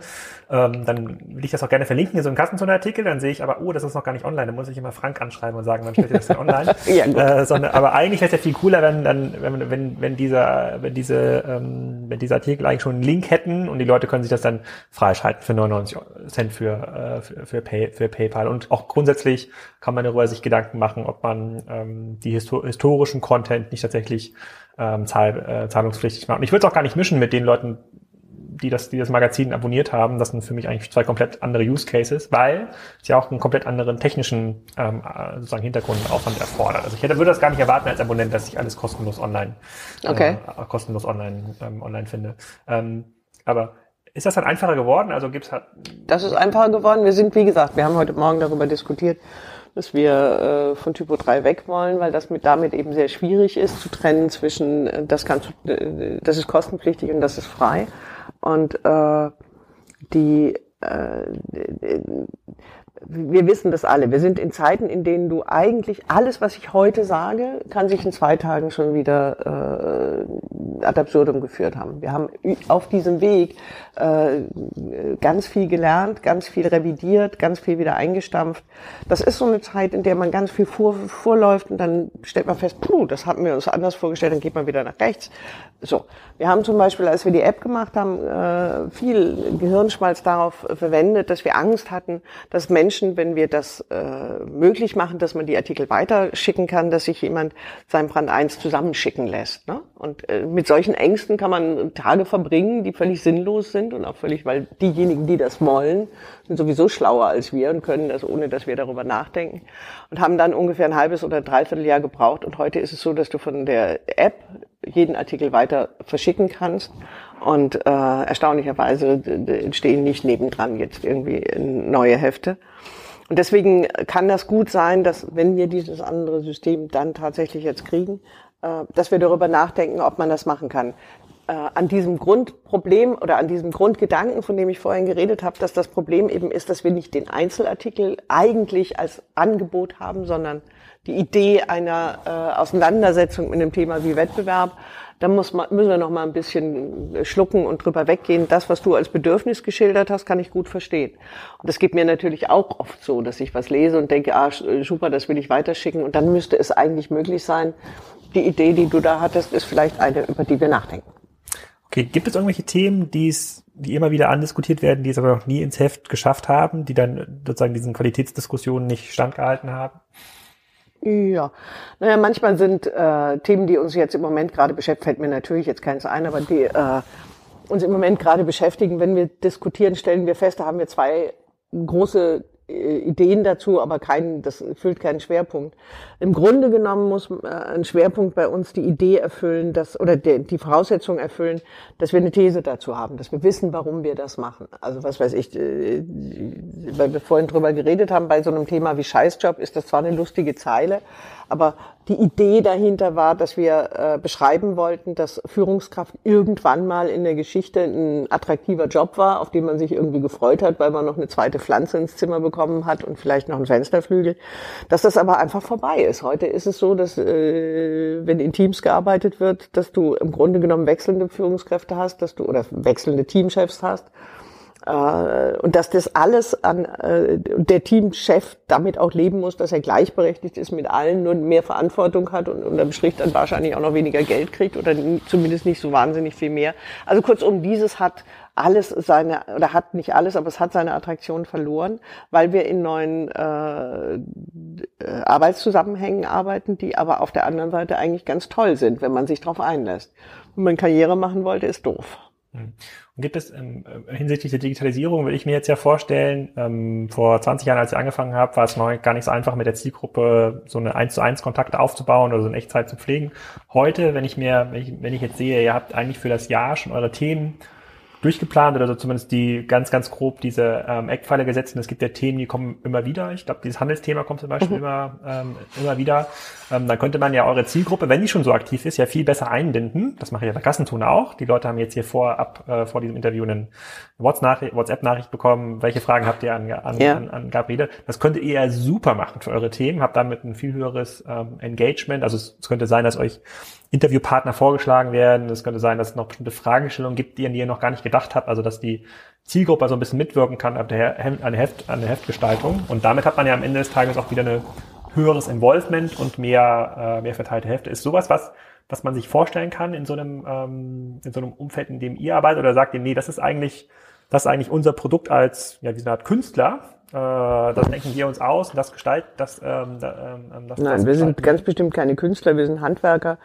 ähm, dann will ich das auch gerne verlinken in so einem Kassenzonen-Artikel, dann sehe ich aber, oh, das ist noch gar nicht online, dann muss ich immer Frank anschreiben und sagen, wann stellt ihr das denn online? (laughs) ja, äh, sondern, aber eigentlich wäre es ja viel cooler, wenn, dann, wenn, wenn, wenn dieser, wenn diese, ähm, wenn diese Artikel eigentlich schon einen Link hätten und die Leute können sich das dann freischalten für 99 Cent für, äh, für, für, Pay, für PayPal. Und auch grundsätzlich kann man darüber sich Gedanken machen, ob man ähm, die Histor historischen Content nicht tatsächlich ähm, zahl, äh, zahlungspflichtig macht. Und ich würde es auch gar nicht mischen mit den Leuten, die das, die das Magazin abonniert haben. Das sind für mich eigentlich zwei komplett andere Use Cases, weil es ja auch einen komplett anderen technischen ähm, äh, sozusagen Hintergrundaufwand erfordert. Also ich hätte, würde das gar nicht erwarten als Abonnent, dass ich alles kostenlos online, okay. äh, kostenlos online, ähm, online finde. Ähm, aber ist das dann einfacher geworden? Also gibt's halt Das ist einfacher geworden. Wir sind, wie gesagt, wir haben heute Morgen darüber diskutiert, dass wir äh, von Typo 3 weg wollen, weil das mit damit eben sehr schwierig ist zu trennen zwischen äh, das kannst äh, das ist kostenpflichtig und das ist frei. Und äh, die äh, wir wissen das alle. Wir sind in Zeiten, in denen du eigentlich alles, was ich heute sage, kann sich in zwei Tagen schon wieder äh, ad absurdum geführt haben. Wir haben auf diesem Weg äh, ganz viel gelernt, ganz viel revidiert, ganz viel wieder eingestampft. Das ist so eine Zeit, in der man ganz viel vor, vorläuft und dann stellt man fest, puh, das hatten wir uns anders vorgestellt, dann geht man wieder nach rechts. So, wir haben zum Beispiel, als wir die App gemacht haben, äh, viel Gehirnschmalz darauf verwendet, dass wir Angst hatten, dass Menschen, wenn wir das äh, möglich machen, dass man die Artikel weiterschicken kann, dass sich jemand sein Brand 1 zusammenschicken lässt. Ne? Und äh, mit solchen Ängsten kann man Tage verbringen, die völlig sinnlos sind und auch völlig, weil diejenigen, die das wollen, sind sowieso schlauer als wir und können das, ohne dass wir darüber nachdenken. Und haben dann ungefähr ein halbes oder dreiviertel Jahr gebraucht. Und heute ist es so, dass du von der App jeden Artikel weiter verschicken kannst. Und äh, erstaunlicherweise entstehen nicht nebendran jetzt irgendwie neue Hefte. Und deswegen kann das gut sein, dass wenn wir dieses andere System dann tatsächlich jetzt kriegen, äh, dass wir darüber nachdenken, ob man das machen kann. Äh, an diesem Grundproblem oder an diesem Grundgedanken, von dem ich vorhin geredet habe, dass das Problem eben ist, dass wir nicht den Einzelartikel eigentlich als Angebot haben, sondern die Idee einer äh, Auseinandersetzung mit einem Thema wie Wettbewerb, da muss man, müssen wir noch mal ein bisschen schlucken und drüber weggehen. Das, was du als Bedürfnis geschildert hast, kann ich gut verstehen. Und das geht mir natürlich auch oft so, dass ich was lese und denke, ah, super, das will ich weiterschicken. Und dann müsste es eigentlich möglich sein, die Idee, die du da hattest, ist vielleicht eine, über die wir nachdenken. Okay, gibt es irgendwelche Themen, die es, die immer wieder andiskutiert werden, die es aber noch nie ins Heft geschafft haben, die dann sozusagen diesen Qualitätsdiskussionen nicht standgehalten haben? Ja, naja, manchmal sind äh, Themen, die uns jetzt im Moment gerade beschäftigen, fällt mir natürlich jetzt keins ein, aber die äh, uns im Moment gerade beschäftigen, wenn wir diskutieren, stellen wir fest, da haben wir zwei große Ideen dazu, aber kein, das füllt keinen Schwerpunkt. Im Grunde genommen muss äh, ein Schwerpunkt bei uns die Idee erfüllen, dass, oder die, die Voraussetzung erfüllen, dass wir eine These dazu haben, dass wir wissen, warum wir das machen. Also was weiß ich, äh, weil wir vorhin drüber geredet haben, bei so einem Thema wie Scheißjob ist das zwar eine lustige Zeile, aber die Idee dahinter war, dass wir äh, beschreiben wollten, dass Führungskraft irgendwann mal in der Geschichte ein attraktiver Job war, auf den man sich irgendwie gefreut hat, weil man noch eine zweite Pflanze ins Zimmer bekommen hat und vielleicht noch einen Fensterflügel. Dass das aber einfach vorbei ist. Heute ist es so, dass äh, wenn in Teams gearbeitet wird, dass du im Grunde genommen wechselnde Führungskräfte hast, dass du oder wechselnde Teamchefs hast und dass das alles an äh, der Teamchef damit auch leben muss, dass er gleichberechtigt ist mit allen, nur mehr Verantwortung hat und unterm Strich dann wahrscheinlich auch noch weniger Geld kriegt oder zumindest nicht so wahnsinnig viel mehr. Also kurzum, dieses hat alles seine, oder hat nicht alles, aber es hat seine Attraktion verloren, weil wir in neuen äh, Arbeitszusammenhängen arbeiten, die aber auf der anderen Seite eigentlich ganz toll sind, wenn man sich darauf einlässt. Wenn man Karriere machen wollte, ist doof. Hm. Und gibt es ähm, äh, hinsichtlich der Digitalisierung, würde ich mir jetzt ja vorstellen, ähm, vor 20 Jahren, als ich angefangen habe, war es noch gar nicht so einfach, mit der Zielgruppe so eine 1 zu 1 Kontakte aufzubauen oder so in Echtzeit zu pflegen. Heute, wenn ich mir, wenn ich, wenn ich jetzt sehe, ihr habt eigentlich für das Jahr schon eure Themen durchgeplant oder so zumindest die ganz, ganz grob diese ähm, Eckpfeiler gesetzt. Und es gibt ja Themen, die kommen immer wieder. Ich glaube, dieses Handelsthema kommt zum Beispiel mhm. immer, ähm, immer wieder. Ähm, dann könnte man ja eure Zielgruppe, wenn die schon so aktiv ist, ja viel besser einbinden. Das mache ich ja bei Kassentune auch. Die Leute haben jetzt hier vorab äh, vor diesem Interview einen WhatsApp-Nachricht bekommen. Welche Fragen habt ihr an, an, ja. an, an Gabriele? Das könnte ihr ja super machen für eure Themen. Habt damit ein viel höheres ähm, Engagement. Also es, es könnte sein, dass euch Interviewpartner vorgeschlagen werden. Es könnte sein, dass es noch bestimmte Fragestellungen gibt, die, ihr noch gar nicht gedacht habt. Also dass die Zielgruppe so ein bisschen mitwirken kann an der, Heft, an der Heftgestaltung. Und damit hat man ja am Ende des Tages auch wieder eine höheres Involvement und mehr, äh, mehr verteilte Hefte. Ist sowas, was, was man sich vorstellen kann in so einem, ähm, in so einem Umfeld, in dem ihr arbeitet? Oder sagt ihr, nee, das ist eigentlich, das ist eigentlich unser Produkt als, ja, wie so eine Art Künstler, das denken wir uns aus das gestaltet das. Ähm, ähm, das Nein, das wir sind ganz bestimmt keine Künstler, wir sind Handwerker,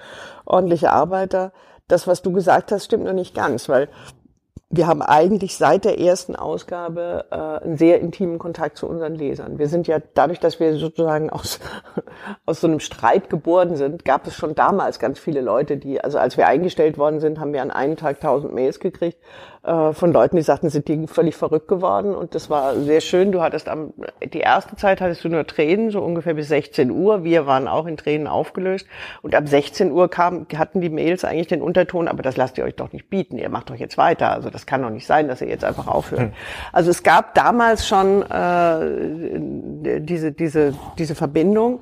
ordentliche Arbeiter. Das, was du gesagt hast, stimmt noch nicht ganz, weil wir haben eigentlich seit der ersten Ausgabe äh, einen sehr intimen Kontakt zu unseren Lesern. Wir sind ja dadurch, dass wir sozusagen aus, (laughs) aus so einem Streit geboren sind, gab es schon damals ganz viele Leute, die, also als wir eingestellt worden sind, haben wir an einem Tag tausend Mails gekriegt äh, von Leuten, die sagten, sind die völlig verrückt geworden. Und das war sehr schön. Du hattest am, die erste Zeit hattest du nur Tränen, so ungefähr bis 16 Uhr. Wir waren auch in Tränen aufgelöst. Und ab 16 Uhr kam, hatten die Mails eigentlich den Unterton, aber das lasst ihr euch doch nicht bieten. Ihr macht doch jetzt weiter. Also das kann doch nicht sein, dass ihr jetzt einfach aufhört. Hm. Also es gab damals schon äh, diese, diese, diese Verbindung.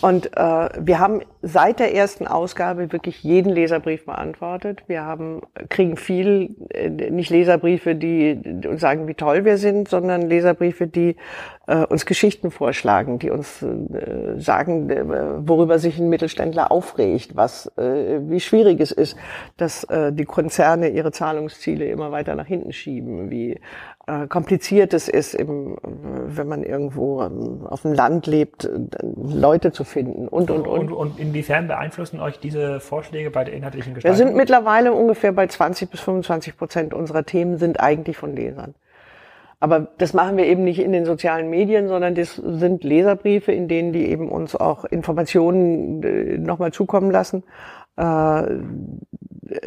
Und äh, wir haben seit der ersten Ausgabe wirklich jeden Leserbrief beantwortet. Wir haben kriegen viel äh, nicht Leserbriefe, die uns sagen, wie toll wir sind, sondern Leserbriefe, die äh, uns Geschichten vorschlagen, die uns äh, sagen, äh, worüber sich ein Mittelständler aufregt, was äh, wie schwierig es ist, dass äh, die Konzerne ihre Zahlungsziele immer weiter nach hinten schieben, wie äh, kompliziert es ist, im, wenn man irgendwo ähm, auf dem Land lebt, Leute zu finden und, und, und. Und, und inwiefern beeinflussen euch diese Vorschläge bei der inhaltlichen Gestaltung? Wir sind mittlerweile ungefähr bei 20 bis 25 Prozent unserer Themen sind eigentlich von Lesern. Aber das machen wir eben nicht in den sozialen Medien, sondern das sind Leserbriefe, in denen die eben uns auch Informationen äh, nochmal zukommen lassen. Äh,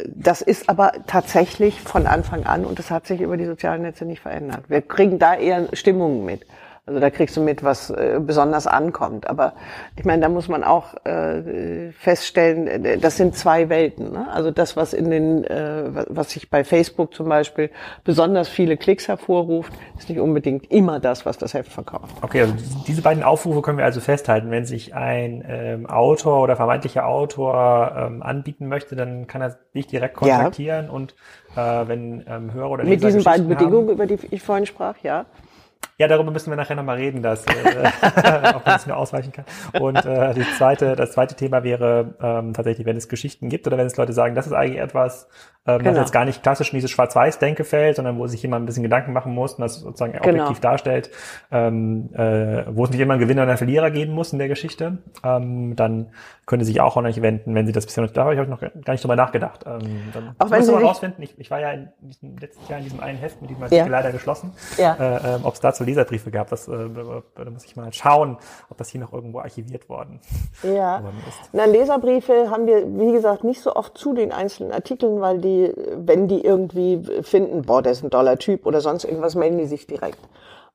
das ist aber tatsächlich von Anfang an und das hat sich über die sozialen Netze nicht verändert. Wir kriegen da eher Stimmungen mit. Also da kriegst du mit, was äh, besonders ankommt. Aber ich meine, da muss man auch äh, feststellen, äh, das sind zwei Welten. Ne? Also das, was in den, äh, was sich bei Facebook zum Beispiel besonders viele Klicks hervorruft, ist nicht unbedingt immer das, was das Heft verkauft. Okay, also diese beiden Aufrufe können wir also festhalten. Wenn sich ein ähm, Autor oder vermeintlicher Autor ähm, anbieten möchte, dann kann er dich direkt kontaktieren ja. und äh, wenn ähm, Hörer oder Leser Mit diesen beiden Bedingungen, haben, über die ich vorhin sprach, ja Ja, darüber müssen wir nachher nochmal reden, dass, äh, (laughs) ob man es nur ausweichen kann. Und äh, die zweite, das zweite Thema wäre ähm, tatsächlich, wenn es Geschichten gibt oder wenn es Leute sagen, das ist eigentlich etwas, ähm, genau. was jetzt gar nicht klassisch in diese Schwarz-Weiß-Denke fällt, sondern wo sich jemand ein bisschen Gedanken machen muss und das sozusagen genau. objektiv darstellt, ähm, äh, wo es nicht immer einen Gewinner und einen Verlierer geben muss in der Geschichte, ähm, dann könnte sich auch an euch wenden, wenn sie das bisher noch, da habe ich noch gar nicht drüber nachgedacht. Ähm, dann auch wenn Sie mal rausfinden, ich, ich war ja in diesem letzten Jahr in diesem einen Heft mit diesem Artikel ja. leider geschlossen, ja. äh, äh, ob es dazu Leserbriefe gab, das, äh, da muss ich mal schauen, ob das hier noch irgendwo archiviert worden, ja. (laughs) ist. Na, Leserbriefe haben wir, wie gesagt, nicht so oft zu den einzelnen Artikeln, weil die wenn die irgendwie finden, boah, der ist ein toller Typ oder sonst irgendwas, melden die sich direkt.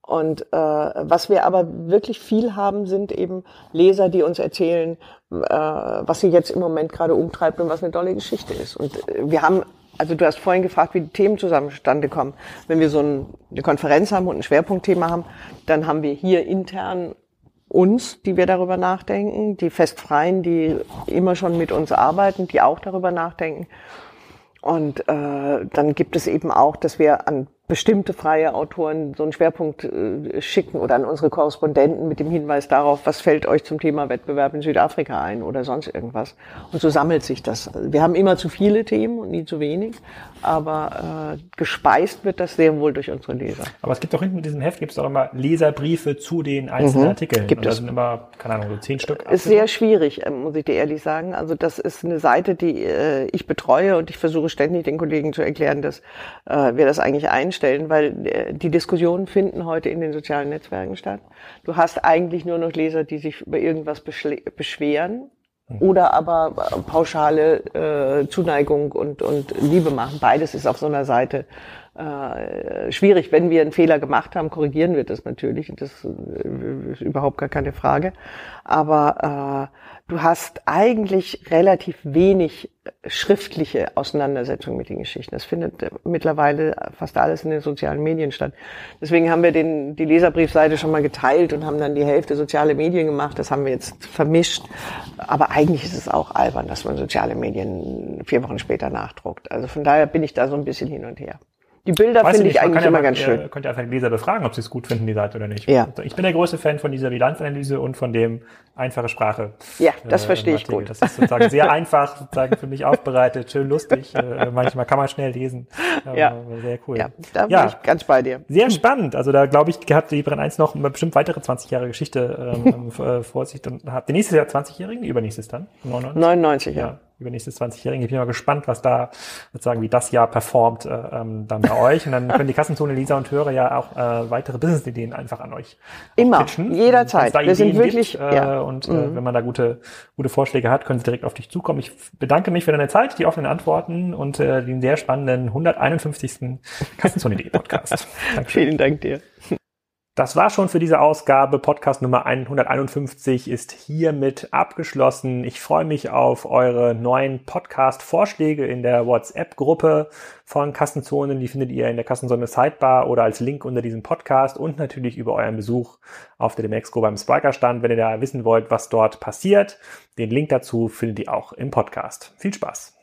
Und äh, was wir aber wirklich viel haben, sind eben Leser, die uns erzählen, äh, was sie jetzt im Moment gerade umtreibt und was eine tolle Geschichte ist. Und äh, wir haben, also du hast vorhin gefragt, wie die Themen zustande kommen. Wenn wir so ein, eine Konferenz haben und ein Schwerpunktthema haben, dann haben wir hier intern uns, die wir darüber nachdenken, die Festfreien, die immer schon mit uns arbeiten, die auch darüber nachdenken. Und äh, dann gibt es eben auch, dass wir an bestimmte freie Autoren so einen Schwerpunkt äh, schicken oder an unsere Korrespondenten mit dem Hinweis darauf, was fällt euch zum Thema Wettbewerb in Südafrika ein oder sonst irgendwas. Und so sammelt sich das. Wir haben immer zu viele Themen und nie zu wenig, aber äh, gespeist wird das sehr wohl durch unsere Leser. Aber es gibt doch hinten in diesem Heft gibt es auch immer Leserbriefe zu den einzelnen mhm, Artikeln. Gibt und es. sind immer, keine Ahnung, so zehn Stück. Ist sehr schwierig, äh, muss ich dir ehrlich sagen. Also das ist eine Seite, die äh, ich betreue und ich versuche ständig den Kollegen zu erklären, dass äh, wir das eigentlich einstellen stellen, weil äh, die Diskussionen finden heute in den sozialen Netzwerken statt. Du hast eigentlich nur noch Leser, die sich über irgendwas beschweren mhm. oder aber äh, pauschale äh, Zuneigung und, und Liebe machen. Beides ist auf so einer Seite äh, schwierig. Wenn wir einen Fehler gemacht haben, korrigieren wir das natürlich. Das äh, ist überhaupt gar keine Frage. Aber äh, du hast eigentlich relativ wenig schriftliche Auseinandersetzung mit den Geschichten. Das findet mittlerweile fast alles in den sozialen Medien statt. Deswegen haben wir den, die Leserbriefseite schon mal geteilt und haben dann die Hälfte soziale Medien gemacht. Das haben wir jetzt vermischt. Aber eigentlich ist es auch albern, dass man soziale Medien vier Wochen später nachdruckt. Also von daher bin ich da so ein bisschen hin und her. Die Bilder finde ich eigentlich immer ja, ganz schön. Ihr könnt ja einfach die Leser befragen, ob sie es gut finden, die Seite oder nicht. Ja. Ich bin der größte Fan von dieser Bilanzanalyse und von dem einfache Sprache. Ja, das äh, verstehe ich gut. Das ist sozusagen sehr (laughs) einfach, sozusagen für mich aufbereitet, schön lustig. Äh, manchmal kann man schnell lesen. Äh, ja. Sehr cool. Ja, da bin ja. ich ganz bei dir. Sehr spannend. Also da glaube ich, hat die Brenn 1 noch bestimmt weitere 20 Jahre Geschichte (laughs) ähm, äh, vor sich und habt ihr nächstes Jahr 20-Jährigen, übernächstes dann? 99, 99 ja. ja übernächstes 20-Jährigen. Ich bin mal gespannt, was da sozusagen, wie das Jahr performt äh, ähm, dann bei euch. Und dann (laughs) können die Kassenzone Lisa und Hörer ja auch äh, weitere Business-Ideen einfach an euch Immer, pitchen. jederzeit. Wir Ideen sind wirklich, gibt, äh, ja. und äh, mhm. wenn man da gute, gute Vorschläge hat, können sie direkt auf dich zukommen. Ich bedanke mich für deine Zeit, die offenen Antworten und äh, den sehr spannenden 151. Kassenzone.de Podcast. (laughs) Vielen Dank dir. Das war schon für diese Ausgabe. Podcast Nummer 151 ist hiermit abgeschlossen. Ich freue mich auf eure neuen Podcast-Vorschläge in der WhatsApp-Gruppe von Kassenzonen. Die findet ihr in der Kassenzone Sidebar oder als Link unter diesem Podcast und natürlich über euren Besuch auf der Demexco beim Spriker-Stand, wenn ihr da wissen wollt, was dort passiert. Den Link dazu findet ihr auch im Podcast. Viel Spaß!